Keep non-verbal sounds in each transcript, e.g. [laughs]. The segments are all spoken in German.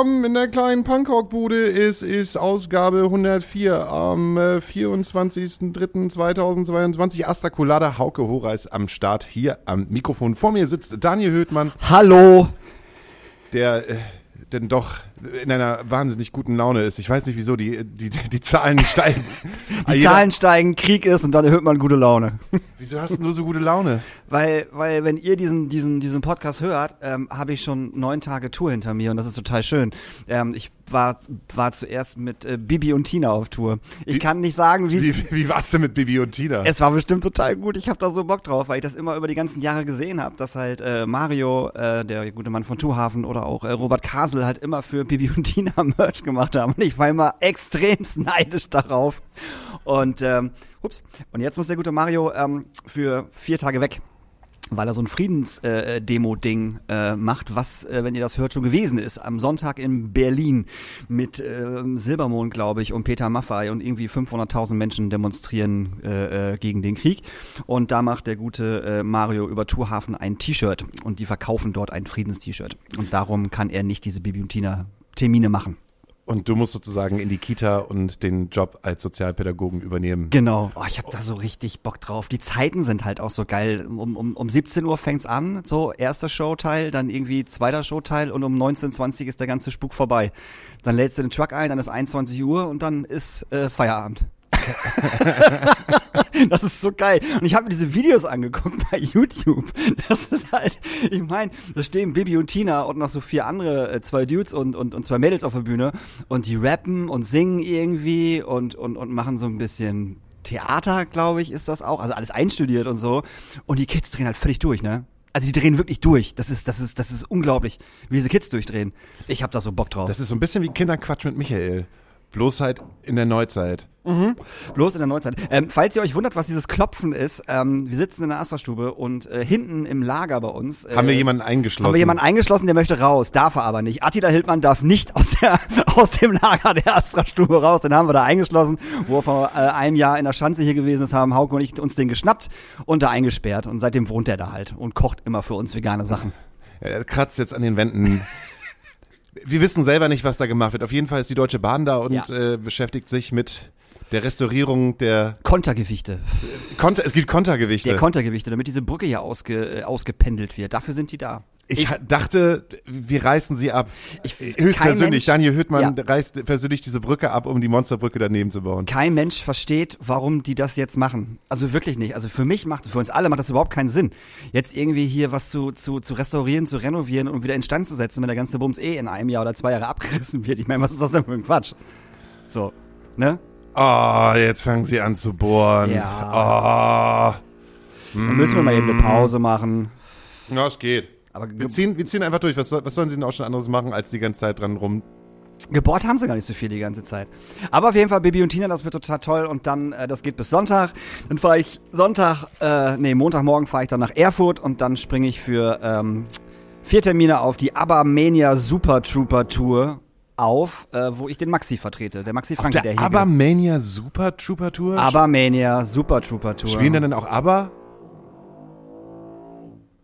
willkommen in der kleinen Punkrock-Bude. Es ist Ausgabe 104 am äh, 24.03.2022. Astra Colada, Hauke Hora ist am Start hier am Mikrofon. Vor mir sitzt Daniel Höhtmann, Hallo. der äh, denn doch in einer wahnsinnig guten Laune ist. Ich weiß nicht, wieso die, die, die Zahlen steigen. [laughs] Die Jeder- Zahlen steigen, Krieg ist und dann hört man gute Laune. [laughs] Wieso hast du so gute Laune? Weil, weil wenn ihr diesen, diesen, diesen Podcast hört, ähm, habe ich schon neun Tage Tour hinter mir und das ist total schön. Ähm, ich war, war zuerst mit äh, Bibi und Tina auf Tour. Ich Wie- kann nicht sagen, wie Wie, wie war's denn mit Bibi und Tina? Es war bestimmt total gut. Ich habe da so Bock drauf, weil ich das immer über die ganzen Jahre gesehen habe, dass halt äh, Mario, äh, der gute Mann von Tuhafen oder auch äh, Robert Kasel halt immer für Bibi und Tina [laughs] Merch gemacht haben. Und ich war immer extremst neidisch darauf. Und ähm, ups. Und jetzt muss der gute Mario ähm, für vier Tage weg. Weil er so ein Friedensdemo-Ding äh, macht, was, äh, wenn ihr das hört, schon gewesen ist. Am Sonntag in Berlin mit ähm, Silbermond, glaube ich, und Peter Maffay und irgendwie 500.000 Menschen demonstrieren äh, äh, gegen den Krieg. Und da macht der gute äh, Mario über Tourhafen ein T-Shirt und die verkaufen dort ein Friedens-T-Shirt. Und darum kann er nicht diese Bibi und Tina Termine machen. Und du musst sozusagen in die Kita und den Job als Sozialpädagogen übernehmen. Genau. Oh, ich habe da so richtig Bock drauf. Die Zeiten sind halt auch so geil. Um, um, um 17 Uhr fängt's an, so erster Showteil, dann irgendwie zweiter Showteil und um 19.20 ist der ganze Spuk vorbei. Dann lädst du den Truck ein, dann ist 21 Uhr und dann ist äh, Feierabend. [laughs] das ist so geil. Und ich habe mir diese Videos angeguckt bei YouTube. Das ist halt, ich meine, da stehen Bibi und Tina und noch so vier andere, äh, zwei Dudes und, und, und zwei Mädels auf der Bühne und die rappen und singen irgendwie und, und, und machen so ein bisschen Theater, glaube ich, ist das auch. Also alles einstudiert und so. Und die Kids drehen halt völlig durch, ne? Also die drehen wirklich durch. Das ist, das ist, das ist unglaublich, wie diese Kids durchdrehen. Ich hab da so Bock drauf. Das ist so ein bisschen wie Kinderquatsch mit Michael. Bloß halt in der Neuzeit. Bloß in der Neuzeit. Ähm, falls ihr euch wundert, was dieses Klopfen ist, ähm, wir sitzen in der Astra-Stube und äh, hinten im Lager bei uns äh, Haben wir jemanden eingeschlossen? haben wir jemanden eingeschlossen, der möchte raus, darf er aber nicht. Attila Hildmann darf nicht aus, der, [laughs] aus dem Lager der Astra-Stube raus, den haben wir da eingeschlossen, wo er vor äh, einem Jahr in der Schanze hier gewesen ist, haben Hauke und ich uns den geschnappt und da eingesperrt und seitdem wohnt er da halt und kocht immer für uns vegane Sachen. Er kratzt jetzt an den Wänden. [laughs] Wir wissen selber nicht, was da gemacht wird. Auf jeden Fall ist die Deutsche Bahn da und Ja. äh, beschäftigt sich mit der Restaurierung der Kontergewichte. Konter. Es gibt Kontergewichte. Der Kontergewichte, damit diese Brücke hier ausge, äh, ausgependelt wird. Dafür sind die da. ich ha- dachte, wir reißen sie ab. Ich- Höchstpersönlich. kein Mensch- Daniel Hüttmann Ja. reißt persönlich diese Brücke ab, um die Monsterbrücke daneben zu bauen. kein Mensch versteht, warum die das jetzt machen. Also wirklich nicht. Also für mich macht, für uns alle macht das überhaupt keinen Sinn. Jetzt irgendwie hier was zu, zu, zu restaurieren, zu renovieren und wieder instand zu setzen, wenn der ganze Bums eh in einem Jahr oder zwei Jahre abgerissen wird. Ich meine, was ist das denn für ein Quatsch? So, ne? Oh, jetzt fangen sie an zu bohren. Ja. Oh. Dann müssen wir mal eben eine Pause machen. Ja, es geht. Aber Wir ziehen, wir ziehen einfach durch. Was, soll, was sollen sie denn auch schon anderes machen, als die ganze Zeit dran rum? gebohrt haben sie gar nicht so viel die ganze Zeit. Aber auf jeden Fall Bibi und Tina, das wird total toll. Und dann, äh, das geht bis Sonntag. Dann fahre ich Sonntag, äh, nee, Montagmorgen fahre ich dann nach Erfurt und dann springe ich für ähm, vier Termine auf die Abermania Super Trooper Tour auf, äh, wo ich den Maxi vertrete. Der Maxi Franke, Auf der hier Abermania Super Trooper Tour? Abermania Super Trooper Tour. Spielen dann, dann auch Aber?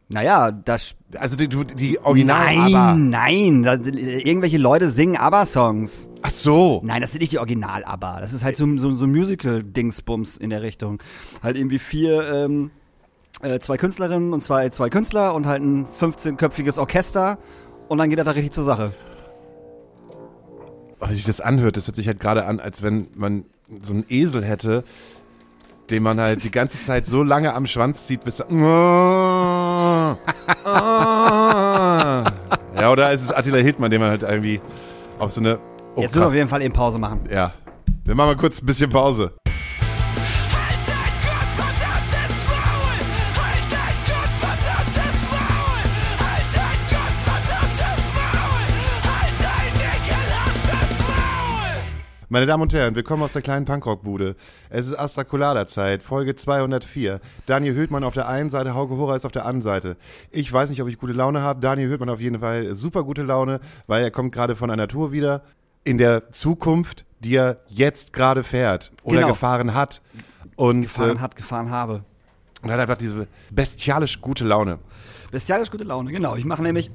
Naja, das Also die, die, Original Nein, Aber. nein, da, irgendwelche Leute singen ABBA-Songs. Ach so. Nein, das sind nicht die Original-ABBA. Das ist halt so, so, so ein Musical-Dingsbums in der Richtung. Halt irgendwie vier, ähm, äh, zwei Künstlerinnen und zwei, zwei Künstler und halt ein 15-köpfiges Orchester und dann geht er da richtig zur Sache. Wie sich das anhört, das hört sich halt gerade an, als wenn man so einen Esel hätte, den man halt die ganze Zeit so lange am Schwanz zieht, bis er. Ja, oder ist es Attila Hildmann, den man halt irgendwie auf so eine. Oh, Jetzt müssen wir auf jeden Fall eben Pause machen. Ja. Wir machen mal kurz ein bisschen Pause. Meine Damen und Herren, willkommen aus der kleinen Punkrock-Bude. Es ist Astra Colada Zeit, Folge 204. Daniel Höhtmann auf der einen Seite, Hauke Hora ist auf der anderen Seite. Ich weiß nicht, ob ich gute Laune habe. Daniel Höhtmann auf jeden Fall super gute Laune, weil er kommt gerade von einer Tour wieder in der Zukunft, die er jetzt gerade fährt oder Genau. gefahren hat. Und Gefahren äh, hat, gefahren habe. Und er hat einfach diese bestialisch gute Laune. Bestialisch gute Laune, genau. Ich mache nämlich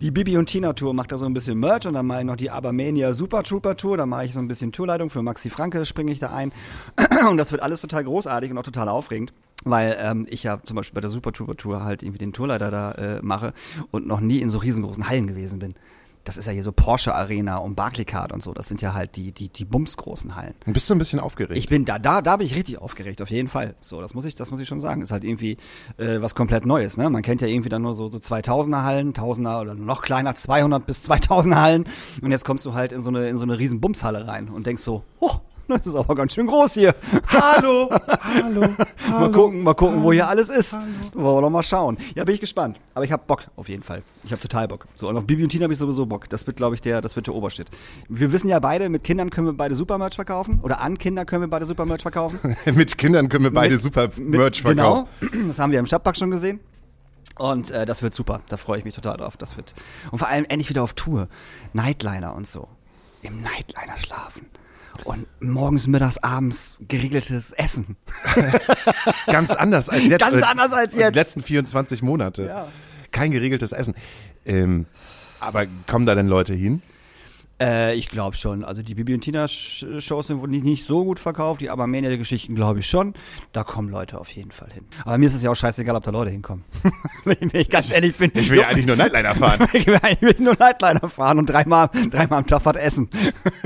die Bibi und Tina Tour, mache da so ein bisschen Merch und dann mache ich noch die Abermania Super Trooper Tour, dann mache ich so ein bisschen Tourleitung für Maxi Franke, springe ich da ein. [clears throat] Und das wird alles total großartig und auch total aufregend. Weil ähm, ich ja zum Beispiel bei der Super Trooper Tour halt irgendwie den Tourleiter da äh, mache und noch nie in so riesengroßen Hallen gewesen bin. Das ist ja hier so Porsche Arena und Barclaycard und so. Das sind ja halt die, die, die bumsgroßen Hallen. Und bist du ein bisschen aufgeregt? Ich bin da, da, da bin ich richtig aufgeregt, auf jeden Fall. So, das muss ich, das muss ich schon sagen. Ist halt irgendwie äh, was komplett Neues. Ne? Man kennt ja irgendwie dann nur so, so 2000er Hallen, 1000er oder noch kleiner, 200 bis 2000er Hallen. Und jetzt kommst du halt in so eine, in so eine riesen Bumshalle rein und denkst so, oh, das ist aber ganz schön groß hier. Hallo, [laughs] hallo, mal gucken, mal gucken, wo hier alles ist. Wollen wir doch mal schauen. Ja, bin ich gespannt. Aber ich habe Bock auf jeden Fall. Ich habe total Bock. So und auf Bibi und Tina habe ich sowieso Bock. Das wird, glaube ich, der, das wird der Obershit. Wir wissen ja beide, mit Kindern können wir beide Supermerch verkaufen oder an Kinder können wir beide Supermerch verkaufen. [laughs] Mit Kindern können wir beide Mit- super Mit- Merch verkaufen. Genau, das haben wir im Stadtpark schon gesehen. Und äh, das wird super. Da freue ich mich total drauf. Das wird und vor allem endlich wieder auf Tour, Nightliner und so. Im Nightliner schlafen und morgens, mittags, abends geregeltes Essen. [laughs] Ganz anders als jetzt. Ganz äh, anders als jetzt. Die letzten 24 Monate. Ja. Kein geregeltes Essen. Ähm, aber kommen da denn Leute hin? Äh, ich glaube schon. Also die Bibi und Tina Sch- Shows sind wohl nicht, nicht so gut verkauft. Die Abermania Geschichten glaube ich schon. Da kommen Leute auf jeden Fall hin. Aber mir ist es ja auch scheißegal, ob da Leute hinkommen. [laughs] wenn, ich, wenn ich ganz ehrlich bin. Ich will ja eigentlich nur Nightliner fahren. [laughs] Ich will eigentlich nur Nightliner fahren und dreimal, dreimal am Tag was essen.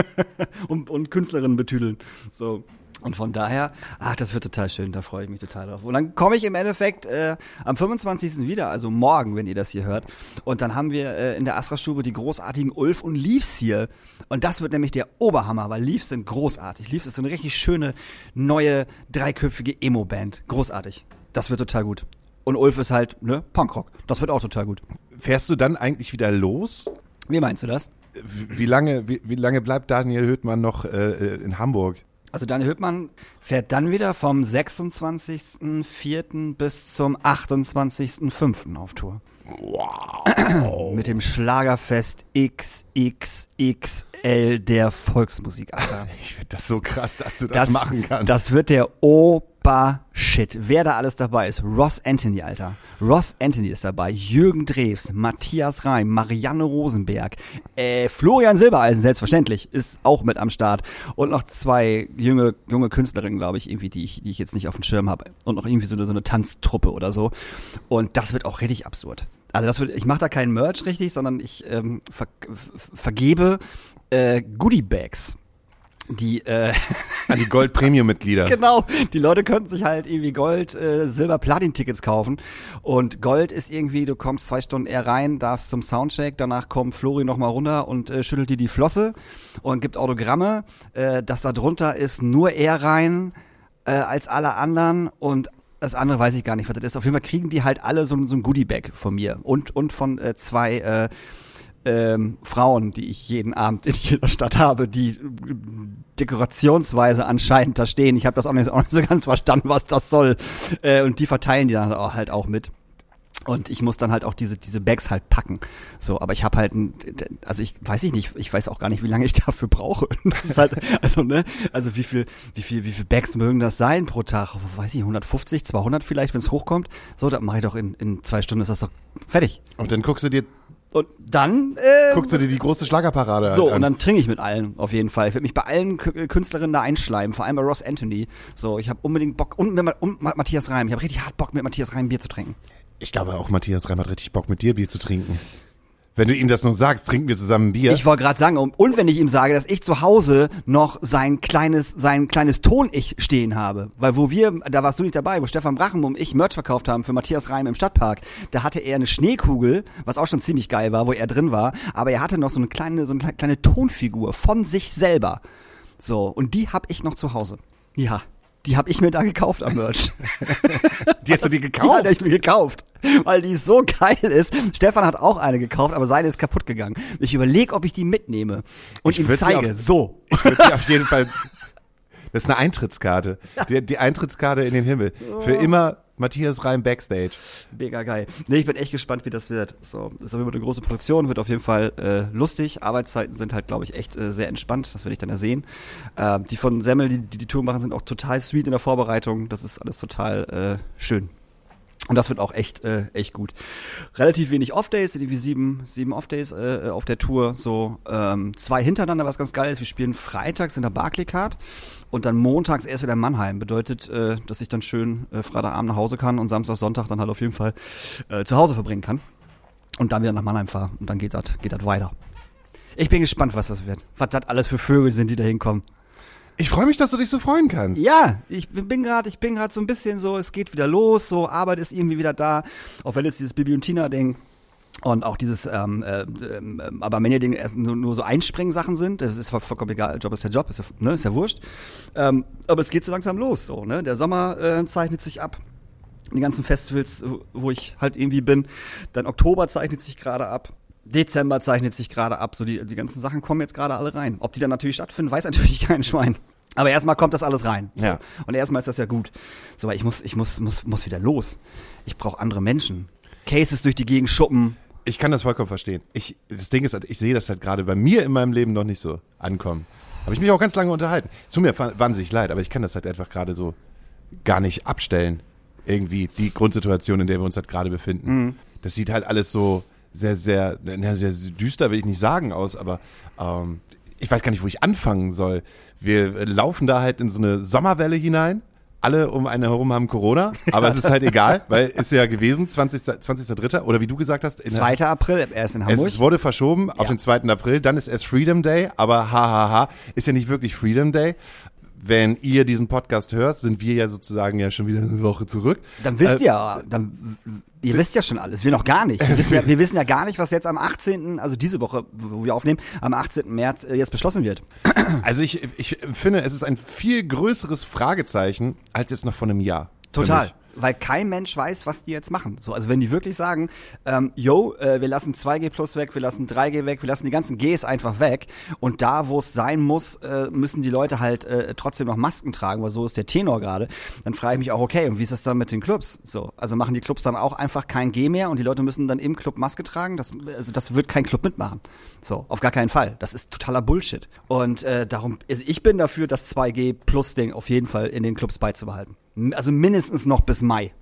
[laughs] und, und Künstlerinnen betüdeln. So. Und von daher, ach, das wird total schön, da freue ich mich total drauf. Und dann komme ich im Endeffekt äh, am 25. wieder, also morgen, wenn ihr das hier hört. Und dann haben wir äh, in der Astra-Stube die großartigen Ulf und Leaves hier. Und das wird nämlich der Oberhammer, weil Leaves sind großartig. Leaves ist so eine richtig schöne, neue, dreiköpfige Emo-Band. Großartig. Das wird total gut. Und Ulf ist halt, ne, Punkrock. Das wird auch total gut. Fährst du dann eigentlich wieder los? Wie meinst du das? Wie lange, wie, wie lange bleibt Daniel Höhtmann noch äh, in Hamburg? Also Daniel Höppmann fährt dann wieder vom 26.04. bis zum 28.05. auf Tour. Wow. [clears throat] Mit dem Schlagerfest XXXL der Volksmusik, Alter. Ich finde das so krass, dass du das, machen kannst. Das wird der Obershit. Wer da alles dabei ist. Ross Anthony, Alter. Ross Anthony ist dabei. Jürgen Drews, Matthias Reim, Marianne Rosenberg, äh, Florian Silbereisen, selbstverständlich, ist auch mit am Start. Und noch zwei junge, junge Künstlerinnen, glaube ich, irgendwie, die ich, die ich jetzt nicht auf dem Schirm habe. Und noch irgendwie so eine, so eine Tanztruppe oder so. Und das wird auch richtig absurd. Also das wird, ich mache da keinen Merch richtig, sondern ich ähm, ver, ver, vergebe äh, Goodie-Bags. Die äh, [laughs] An die Gold-Premium-Mitglieder. Genau, die Leute könnten sich halt irgendwie Gold, äh, Silber, Platin-Tickets kaufen. Und Gold ist irgendwie, du kommst zwei Stunden eher rein, darfst zum Soundcheck, danach kommt Flori nochmal runter und äh, schüttelt dir die Flosse und gibt Autogramme. Äh, das da drunter ist nur er rein äh, als alle anderen und das andere weiß ich gar nicht, was das ist. Auf jeden Fall kriegen die halt alle so, so ein Goodie-Bag von mir und, und von äh, zwei äh, ähm, Frauen, die ich jeden Abend in jeder Stadt habe, die dekorationsweise anscheinend da stehen. Ich habe das auch nicht, auch nicht so ganz verstanden, was das soll. Äh, und die verteilen die dann auch halt auch mit. Und ich muss dann halt auch diese, diese Bags halt packen. So, aber ich habe halt, ein, also ich weiß ich nicht, ich weiß auch gar nicht, wie lange ich [laughs] dafür brauche. Das ist halt, also ne, also wie viel, wie viel, wie viel Bags mögen das sein pro Tag? Weiß ich, 150, 200 vielleicht, wenn es hochkommt. So, dann mache ich doch in, in zwei Stunden ist das doch fertig. Und dann guckst du dir, Und dann, äh, guckst du dir die große Schlagerparade so, an. und dann trinke ich mit allen, auf jeden Fall. Ich werde mich bei allen K äh, Künstlerinnen da einschleimen, vor allem bei Ross Anthony. So, ich habe unbedingt Bock, und, mit, Ma- Matthias Reim. Ich habe richtig hart Bock, mit Matthias Reim Bier zu trinken. ich glaube auch, Matthias Reim hat richtig Bock, mit dir Bier zu trinken. Wenn du ihm das nur sagst, trinken wir zusammen Bier. Ich wollte gerade sagen, und, wenn ich ihm sage, dass ich zu Hause noch sein kleines, sein kleines Ton-Ich stehen habe. Weil wo wir, da warst du nicht dabei, wo Stefan Brachen und ich Merch verkauft haben für Matthias Reim im Stadtpark, da hatte er eine Schneekugel, was auch schon ziemlich geil war, wo er drin war, aber er hatte noch so eine kleine, so eine kleine Tonfigur von sich selber. So, und die hab ich noch zu Hause. Ja. Die hab ich mir da gekauft am Merch. [laughs] die hast du dir [laughs] Ja, gekauft? die hab ich mir gekauft. Weil die so geil ist. Stefan hat auch eine gekauft, aber seine ist kaputt gegangen. Ich überlege, ob ich die mitnehme und Ich ihm sie zeige. auf- So. Ich würde dir auf jeden [laughs] Fall. Das ist eine Eintrittskarte. Die, die Eintrittskarte in den Himmel. Für immer Matthias Reim Backstage. Mega geil. Nee, ich bin echt gespannt, wie das wird. So, ist auf jeden Fall eine große Produktion, wird auf jeden Fall äh, lustig. Arbeitszeiten sind halt, glaube ich, echt äh, sehr entspannt. Das werde ich dann ja sehen. Äh, die von Semmel, die, die die Tour machen, sind auch total sweet in der Vorbereitung. Das ist alles total äh, schön. Und das wird auch echt, äh, echt gut. Relativ wenig Off-Days, irgendwie sieben, sieben Off-Days äh, auf der Tour. So ähm, zwei hintereinander, was ganz geil ist. Wir spielen freitags in der Barclaycard und dann montags erst wieder in Mannheim. Bedeutet, äh, dass ich dann schön äh, Freitagabend nach Hause kann und Samstag, Sonntag dann halt auf jeden Fall äh, zu Hause verbringen kann. Und dann wieder nach Mannheim fahre. Und dann geht das geht das weiter. Ich bin gespannt, was das wird. Was das alles für Vögel sind, die da hinkommen. Ich freue mich, dass du dich so freuen kannst. Ja, ich bin gerade, ich bin gerade so ein bisschen so, es geht wieder los, so Arbeit ist irgendwie wieder da, auch wenn jetzt dieses Bibi und Tina Ding und auch dieses ähm, äh, ähm, aber wenn ihr Ding nur, nur so Einspringen-Sachen sind, das ist voll- vollkommen egal, Job ist der Job, ist ja, ne, ist ja wurscht. Ähm, aber es geht so langsam los, so ne, der Sommer äh, zeichnet sich ab. Die ganzen Festivals, wo ich halt irgendwie bin. Dann Oktober zeichnet sich gerade ab. Dezember zeichnet sich gerade ab. So die, die ganzen Sachen kommen jetzt gerade alle rein. Ob die dann natürlich stattfinden, weiß [laughs] natürlich kein Schwein. Aber erstmal kommt das alles rein. So. Ja. Und erstmal ist das ja gut. So, weil ich muss, ich muss, muss, muss wieder los. Ich brauche andere Menschen. Cases durch die Gegend schuppen. Ich kann das vollkommen verstehen. Ich, das Ding ist, halt, ich sehe das halt gerade bei mir in meinem Leben noch nicht so ankommen. Habe ich mich auch ganz lange unterhalten. Es tut mir wahnsinnig leid, aber ich kann das halt einfach gerade so gar nicht abstellen. Irgendwie die Grundsituation, in der wir uns halt gerade befinden. Das sieht halt alles so sehr, sehr, na, sehr düster, will ich nicht sagen, aus, aber ähm, ich weiß gar nicht, wo ich anfangen soll. Wir laufen da halt in so eine Sommerwelle hinein. Alle um einen herum haben Corona, aber es ist halt [laughs] egal, weil ist ja gewesen, 20. 20.3. oder wie du gesagt hast, in 2. April, erst in es Hamburg. es wurde verschoben auf Ja. den 2. April, dann ist erst Freedom Day, aber hahaha, ist ja nicht wirklich Freedom Day. Wenn ihr diesen Podcast hört, sind wir ja sozusagen ja schon wieder eine Woche zurück. Dann wisst Äh, ihr, dann, ihr wisst ja schon alles. Wir noch gar nicht. Wir wissen ja, [laughs] wir wissen ja gar nicht, was jetzt am 18., also diese Woche, wo wir aufnehmen, am 18. März äh, jetzt beschlossen wird. [clears throat] Also ich, ich finde, es ist ein viel größeres Fragezeichen als jetzt noch vor einem Jahr. Total. Weil kein Mensch weiß, was die jetzt machen. So, also wenn die wirklich sagen, ähm, yo, äh, wir lassen 2G plus weg, wir lassen 3G weg, wir lassen die ganzen Gs einfach weg und da, wo es sein muss, äh, müssen die Leute halt äh, trotzdem noch Masken tragen, weil so ist der Tenor gerade, dann frage ich mich auch, okay, und wie ist das dann mit den Clubs? So, also machen die Clubs dann auch einfach kein G mehr und die Leute müssen dann im Club Maske tragen? Das, also das wird kein Club mitmachen. So, auf gar keinen Fall. Das ist totaler Bullshit. Und äh, darum, also ich bin dafür, das 2G plus Ding auf jeden Fall in den Clubs beizubehalten. Also mindestens noch bis Mai.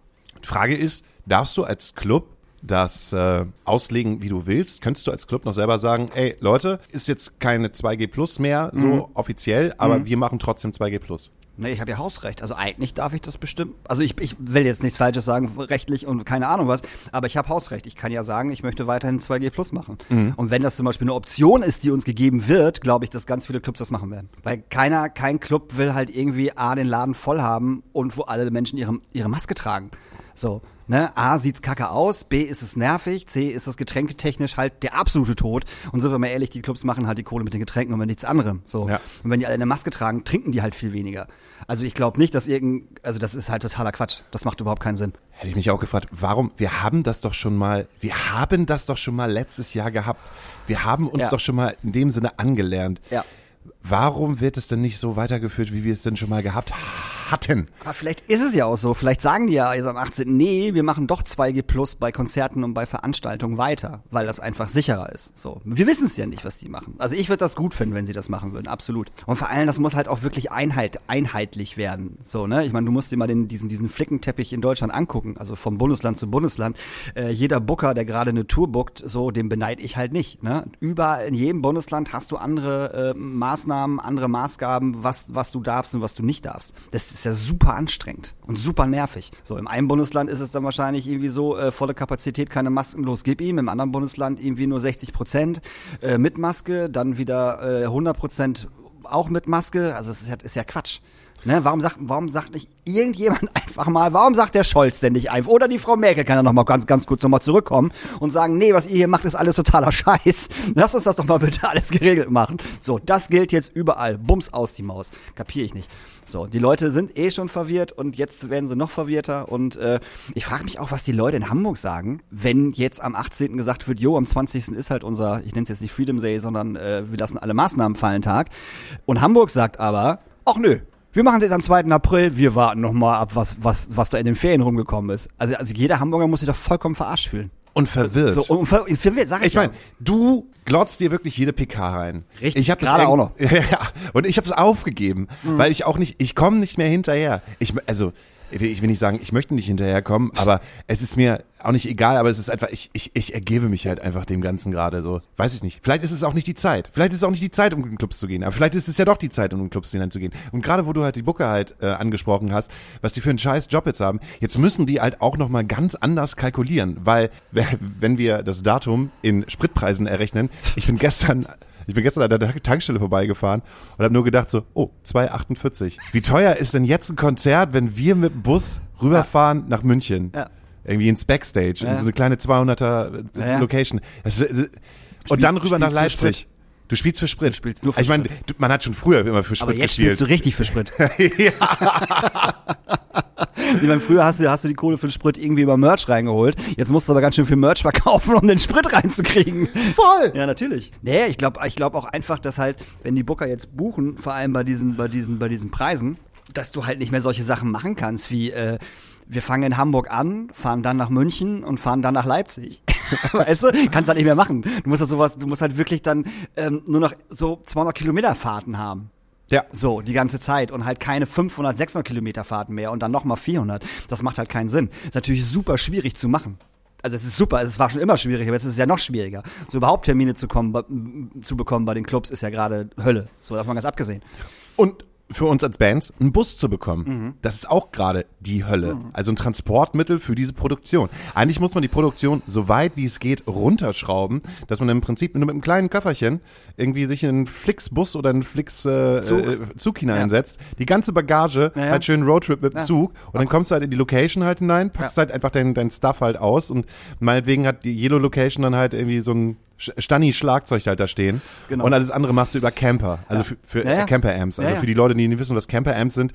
Frage ist, darfst du als Club das äh, auslegen, wie du willst? Könntest du als Club noch selber sagen, ey Leute, ist jetzt keine 2G Plus mehr, so Mhm. offiziell, aber wir machen trotzdem 2G Plus. Ne, ich habe ja Hausrecht. Also eigentlich darf ich das bestimmt. Also ich, ich will jetzt nichts Falsches sagen, rechtlich und keine Ahnung was, aber ich habe Hausrecht. Ich kann ja sagen, ich möchte weiterhin 2G Plus machen. Und wenn das zum Beispiel eine Option ist, die uns gegeben wird, glaube ich, dass ganz viele Clubs das machen werden. Weil keiner, kein Club will halt irgendwie A, den Laden voll haben und wo alle Menschen ihre, ihre Maske tragen. So, ne? A, sieht's kacke aus, B, ist es nervig, C, ist das getränketechnisch halt der absolute Tod. Und sind wir mal ehrlich, die Clubs machen halt die Kohle mit den Getränken und mit nichts anderem. So. Ja. Und wenn die alle eine Maske tragen, trinken die halt viel weniger. Also ich glaube nicht, dass irgend, also das ist halt totaler Quatsch. Das macht überhaupt keinen Sinn. Hätte ich mich auch gefragt, warum, wir haben das doch schon mal, wir haben das doch schon mal letztes Jahr gehabt. Wir haben uns Ja. doch schon mal in dem Sinne angelernt. Ja. Warum wird es denn nicht so weitergeführt, wie wir es denn schon mal gehabt hatten? Aber vielleicht ist es ja auch so. Vielleicht sagen die ja jetzt am 18. Nee, wir machen doch 2G Plus bei Konzerten und bei Veranstaltungen weiter, weil das einfach sicherer ist. So. Wir wissen es ja nicht, was die machen. Also ich würde das gut finden, wenn sie das machen würden, absolut. Und vor allem, das muss halt auch wirklich Einheit, einheitlich werden. So, ne? Ich meine, du musst dir mal den, diesen, diesen Flickenteppich in Deutschland angucken, also vom Bundesland zu Bundesland. Äh, jeder Booker, der gerade eine Tour bookt, so, dem beneide ich halt nicht. Ne? Überall in jedem Bundesland hast du andere äh, Maßnahmen, andere Maßgaben, was, was du darfst und was du nicht darfst. Das ist ja super anstrengend und super nervig. So, im einen Bundesland ist es dann wahrscheinlich irgendwie so, äh, volle Kapazität, keine Masken, los, gib ihm. Im anderen Bundesland irgendwie nur 60 Prozent äh, mit Maske, dann wieder äh, 100 Prozent auch mit Maske. Also es ist ja, ist ja Quatsch. Ne, warum sagt, warum sagt nicht irgendjemand [laughs] einfach mal, warum sagt der Scholz denn nicht einfach? Oder die Frau Merkel kann ja noch mal ganz, ganz kurz noch mal zurückkommen und sagen, nee, was ihr hier macht, ist alles totaler [laughs] Scheiß. Lass uns das doch mal bitte alles geregelt machen. So, das gilt jetzt überall. Bums aus die Maus. Kapier ich nicht. So, die Leute sind eh schon verwirrt und jetzt werden sie noch verwirrter. Und äh, ich frage mich auch, was die Leute in Hamburg sagen, wenn jetzt am 18. gesagt wird, jo, am 20. ist halt unser, ich nenne es jetzt nicht Freedom Day, sondern äh, wir lassen alle Maßnahmen fallen Tag. Und Hamburg sagt aber, ach nö, Wir machen es jetzt am 2. April, wir warten noch mal ab, was, was, was da in den Ferien rumgekommen ist. Also, also jeder Hamburger muss sich doch vollkommen verarscht fühlen. Und verwirrt. So, und ver verwirrt, sag ich, Ich meine, du glotzt dir wirklich jede PK rein. Richtig, ich hab das gerade auch noch. Mhm. [laughs] Ja, und ich habe es aufgegeben, weil ich auch nicht, ich komme nicht mehr hinterher. Ich, also, ich will ich will nicht sagen, ich möchte nicht hinterherkommen, aber es ist mir auch nicht egal, aber es ist einfach, ich, ich, ich ergebe mich halt einfach dem Ganzen gerade so. Weiß ich nicht. Vielleicht ist es auch nicht die Zeit. Vielleicht ist es auch nicht die Zeit, um in Clubs zu gehen. Aber vielleicht ist es ja doch die Zeit, um in Clubs hineinzugehen. Und gerade wo du halt die Booker halt äh, angesprochen hast, was die für einen scheiß Job jetzt haben, jetzt müssen die halt auch nochmal ganz anders kalkulieren. Weil, [laughs] wenn wir das Datum in Spritpreisen errechnen, ich bin gestern ich bin gestern an der Tankstelle vorbeigefahren und habe nur gedacht so, oh, 2,48. Wie teuer ist denn jetzt ein Konzert, wenn wir mit dem Bus rüberfahren nach München? Ja. Irgendwie ins Backstage, in Ja. so eine kleine 200er Ja, ja. Location. Das, und dann rüber nach Leipzig. Du spielst für Sprit. Du spielst nur für ich meine, man hat schon früher immer für Sprit Aber jetzt gespielt. spielst du richtig für Sprit. [laughs] [laughs] Ich meine, früher hast du, hast du die Kohle für den Sprit irgendwie über Merch reingeholt. Jetzt musst du aber ganz schön viel Merch verkaufen, um den Sprit reinzukriegen. Voll! Ja, natürlich. Nee, ich glaube ich glaub auch einfach, dass halt, wenn die Booker jetzt buchen, vor allem bei diesen, bei diesen, bei diesen Preisen, dass du halt nicht mehr solche Sachen machen kannst, wie äh, wir fangen in Hamburg an, fahren dann nach München und fahren dann nach Leipzig. [laughs] weißt du? Kannst halt nicht mehr machen. Du musst halt sowas, du musst halt wirklich dann ähm, nur noch so 200 Kilometer Fahrten haben. Ja. So, die ganze Zeit und halt keine 500, 600 Kilometer Fahrten mehr und dann nochmal 400. Das macht halt keinen Sinn. Ist natürlich super schwierig zu machen. Also es ist super, es war schon immer schwierig, aber jetzt ist es ja noch schwieriger. So überhaupt Termine zu, kommen, zu bekommen bei den Clubs ist ja gerade Hölle. So davon ganz abgesehen. Und für uns als Bands einen Bus zu bekommen. Mhm. Das ist auch gerade die Hölle. Also ein Transportmittel für diese Produktion. Eigentlich muss man die Produktion so weit wie es geht runterschrauben, dass man im Prinzip nur mit einem kleinen Köfferchen irgendwie sich in einen Flix-Bus oder einen Flix-Zug äh, Zug. äh, hineinsetzt, die ganze Bagage, Ja, ja. halt schön Roadtrip mit dem Ja. Zug und dann kommst du halt in die Location halt hinein, packst Ja. halt einfach dein, dein Stuff halt aus und meinetwegen hat die Yellow Location dann halt irgendwie so ein Sch- Stani-Schlagzeug halt da stehen Genau. und alles andere machst du über Camper, also für, für Ja, ja. Camper-Amps, also Ja, ja. für die Leute, die nicht wissen, was Camper-Amps sind,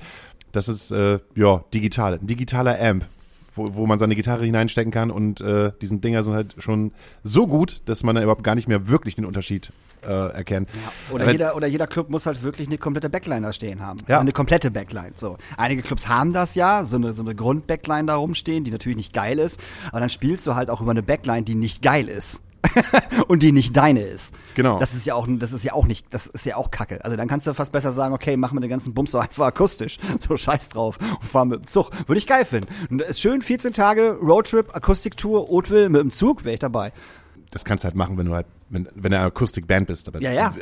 das ist, äh, ja, digital, ein digitaler Amp, wo, wo man seine Gitarre hineinstecken kann und äh, diesen Dinger sind halt schon so gut, dass man dann überhaupt gar nicht mehr wirklich den Unterschied äh, erkennt. Oder Aber- jeder, oder jeder Club muss halt wirklich eine komplette Backline da stehen haben. Ja. Eine komplette Backline. So. Einige Clubs haben das ja, so eine, so eine Grund-Backline da rumstehen, die natürlich nicht geil ist. Aber dann spielst du halt auch über eine Backline, die nicht geil ist. [laughs] und die nicht deine ist. Genau. Das ist ja auch, das ist ja auch nicht, das ist ja auch Kacke. Also dann kannst du fast besser sagen, okay, mach mir den ganzen Bums doch einfach akustisch. [laughs] So scheiß drauf und fahr mit dem Zug. Würde ich geil finden. Und das ist schön 14 Tage Roadtrip, Akustiktour, Oatville mit dem Zug, wäre ich dabei. das kannst du halt machen, wenn du halt, wenn, wenn du eine Akustikband bist. Aber Ja, ja.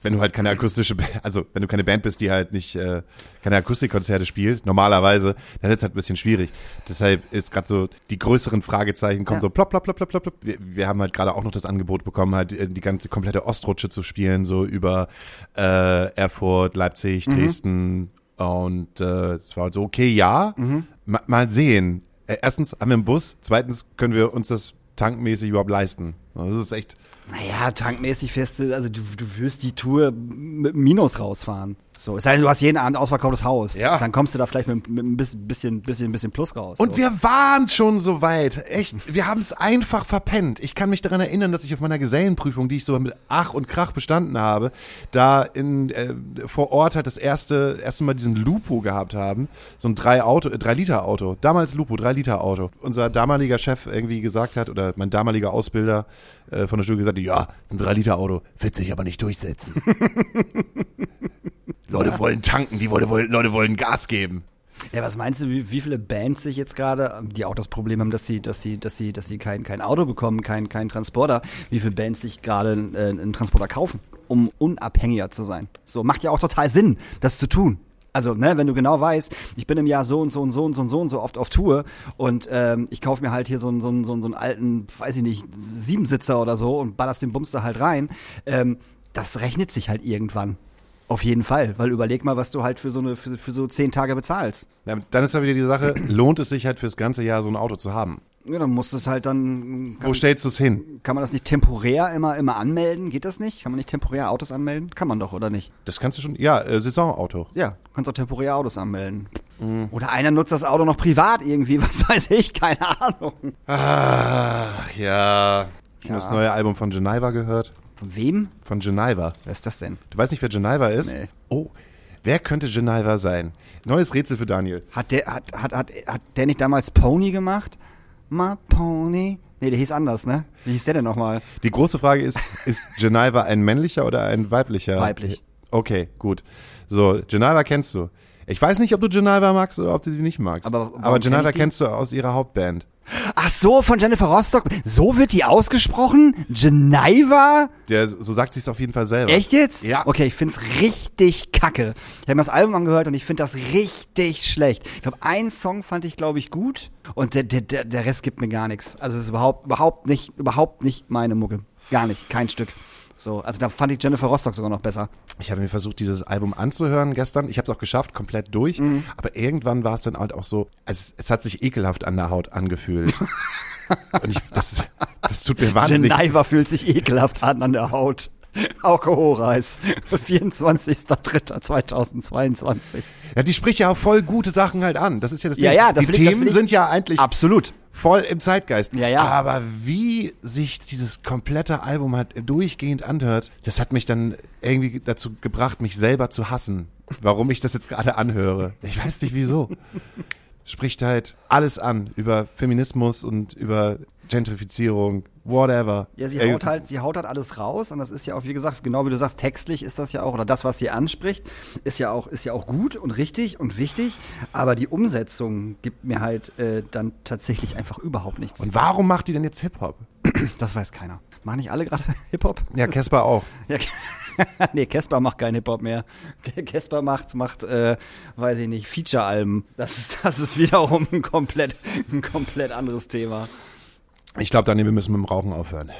Äh, Wenn du halt keine akustische, also wenn du keine Band bist, die halt nicht äh, keine Akustikkonzerte spielt, normalerweise, dann ist es halt ein bisschen schwierig. Deshalb ist gerade so die größeren Fragezeichen kommen Ja. so plopp, plopp, plopp, plopp, plopp, plopp. Wir, wir haben halt gerade auch noch das Angebot bekommen, halt äh, die ganze komplette Ostrutsche zu spielen, so über äh, Erfurt, Leipzig, Mhm. Dresden und äh, es war halt so, okay, ja, Mhm. ma, mal sehen. Äh, erstens haben wir einen Bus, zweitens können wir uns das tankmäßig überhaupt leisten. Das ist echt, Naja, tankmäßig fährst du, also du, du wirst die Tour mit Minus rausfahren. So, es sei denn, du hast jeden Abend ausverkauftes Haus. Ja. Dann kommst du da vielleicht mit, mit ein bisschen, bisschen, bisschen, bisschen Plus raus. Und so. wir waren schon so weit. Echt, wir haben es einfach verpennt. Ich kann mich daran erinnern, dass ich auf meiner Gesellenprüfung, die ich so mit Ach und Krach bestanden habe, da in äh, vor Ort halt das erste erste Mal diesen Lupo gehabt haben, so ein drei Auto, äh, drei Liter Auto. Damals Lupo, drei Liter Auto. Unser damaliger Chef irgendwie gesagt hat oder mein damaliger Ausbilder äh, von der Schule gesagt, ja, so ein drei Liter Auto wird sich aber nicht durchsetzen. [laughs] Leute wollen tanken, die Leute wollen, Leute wollen Gas geben. Ja, was meinst du, wie, wie viele Bands sich jetzt gerade, die auch das Problem haben, dass sie, dass sie, dass sie, dass sie kein, kein Auto bekommen, kein, kein Transporter, wie viele Bands sich gerade äh, einen Transporter kaufen, um unabhängiger zu sein? So, macht ja auch total Sinn, das zu tun. Also, ne, wenn du genau weißt, ich bin im Jahr so und so und so und so und so und so oft auf Tour und ähm, ich kaufe mir halt hier so einen, so, einen, so einen alten, weiß ich nicht, Siebensitzer oder so und ballerst den Bums da halt rein, ähm, das rechnet sich halt irgendwann. Auf jeden Fall, weil überleg mal, was du halt für so eine für, für so zehn Tage bezahlst. Ja, dann ist ja wieder die Sache, lohnt es sich halt fürs ganze Jahr so ein Auto zu haben? Ja, dann musst du es halt dann. Wo stellst du es hin? kann man das nicht temporär immer immer anmelden? Geht das nicht? Kann man nicht temporär Autos anmelden? Kann man doch, oder nicht? Das kannst du schon, ja, äh, Saisonauto. Ja, kannst auch temporär Autos anmelden. Mhm. Oder einer nutzt das Auto noch privat irgendwie, [laughs] was weiß ich, keine Ahnung. Ach, ja. Schon Ja. das neue Album von Geneva gehört? Von wem? Von Geneva. Wer ist das denn? Du weißt nicht, wer Geneva ist? Nee. Oh, Wer könnte Geneva sein? Neues Rätsel für Daniel. Hat der, hat, hat, hat, hat der nicht damals Pony gemacht? Ma Pony? Nee, der hieß anders, ne? Wie hieß der denn nochmal? Die große Frage ist, ist Geneva ein männlicher oder ein weiblicher? Weiblich. Okay, gut. So, Geneva kennst du. Ich weiß nicht, ob du Geneva magst oder ob du sie nicht magst. Aber Aber kenn Geneva die? kennst du aus ihrer Hauptband. Ach so, von Jennifer Rostock. So wird die ausgesprochen? Geneva? Der, so sagt sie es auf jeden Fall selber. Echt jetzt? Ja. Okay, ich find's richtig kacke. Ich habe mir das Album angehört und ich finde das richtig schlecht. Ich glaube, einen Song fand ich, glaube ich, gut und der, der, der, der Rest gibt mir gar nichts. Also es ist überhaupt, überhaupt nicht, überhaupt nicht meine Mucke. Gar nicht, kein Stück. So, also da fand ich Jennifer Rostock sogar noch besser. Ich habe mir versucht, dieses Album anzuhören gestern. Ich habe es auch geschafft, komplett durch. Mhm. Aber irgendwann war es dann halt auch so, es, es hat sich ekelhaft an der Haut angefühlt. [laughs] Und ich, das, das tut mir wahnsinnig. Geneva fühlt sich ekelhaft an an der Haut. Hauke Horeis, 24.03.2022. Ja, die spricht ja auch voll gute Sachen halt an. Das ist ja das Ja, Ding. ja, das die das Themen ich- sind ja eigentlich Absolut. Voll im Zeitgeist. Ja, ja. Aber wie sich dieses komplette Album halt durchgehend anhört, das hat mich dann irgendwie dazu gebracht, mich selber zu hassen. Warum ich das jetzt gerade anhöre. Ich weiß nicht wieso. Spricht halt alles an über Feminismus und über Gentrifizierung, whatever. Ja, sie haut halt, sie haut halt alles raus und das ist ja auch, wie gesagt, genau wie du sagst, textlich ist das ja auch, oder das, was sie anspricht, ist ja auch, ist ja auch gut und richtig und wichtig, aber die Umsetzung gibt mir halt äh, dann tatsächlich einfach überhaupt nichts. Und warum macht die denn jetzt Hip-Hop? das weiß keiner. Machen nicht alle gerade [laughs] Hip-Hop? Ja, Casper auch. Ja, [laughs] nee, Casper macht keinen Hip-Hop mehr. Casper macht, macht, äh, weiß ich nicht, Feature-Alben. Das ist, das ist wiederum ein komplett, ein komplett anderes Thema. Ich glaube, Daniel, wir müssen mit dem Rauchen aufhören.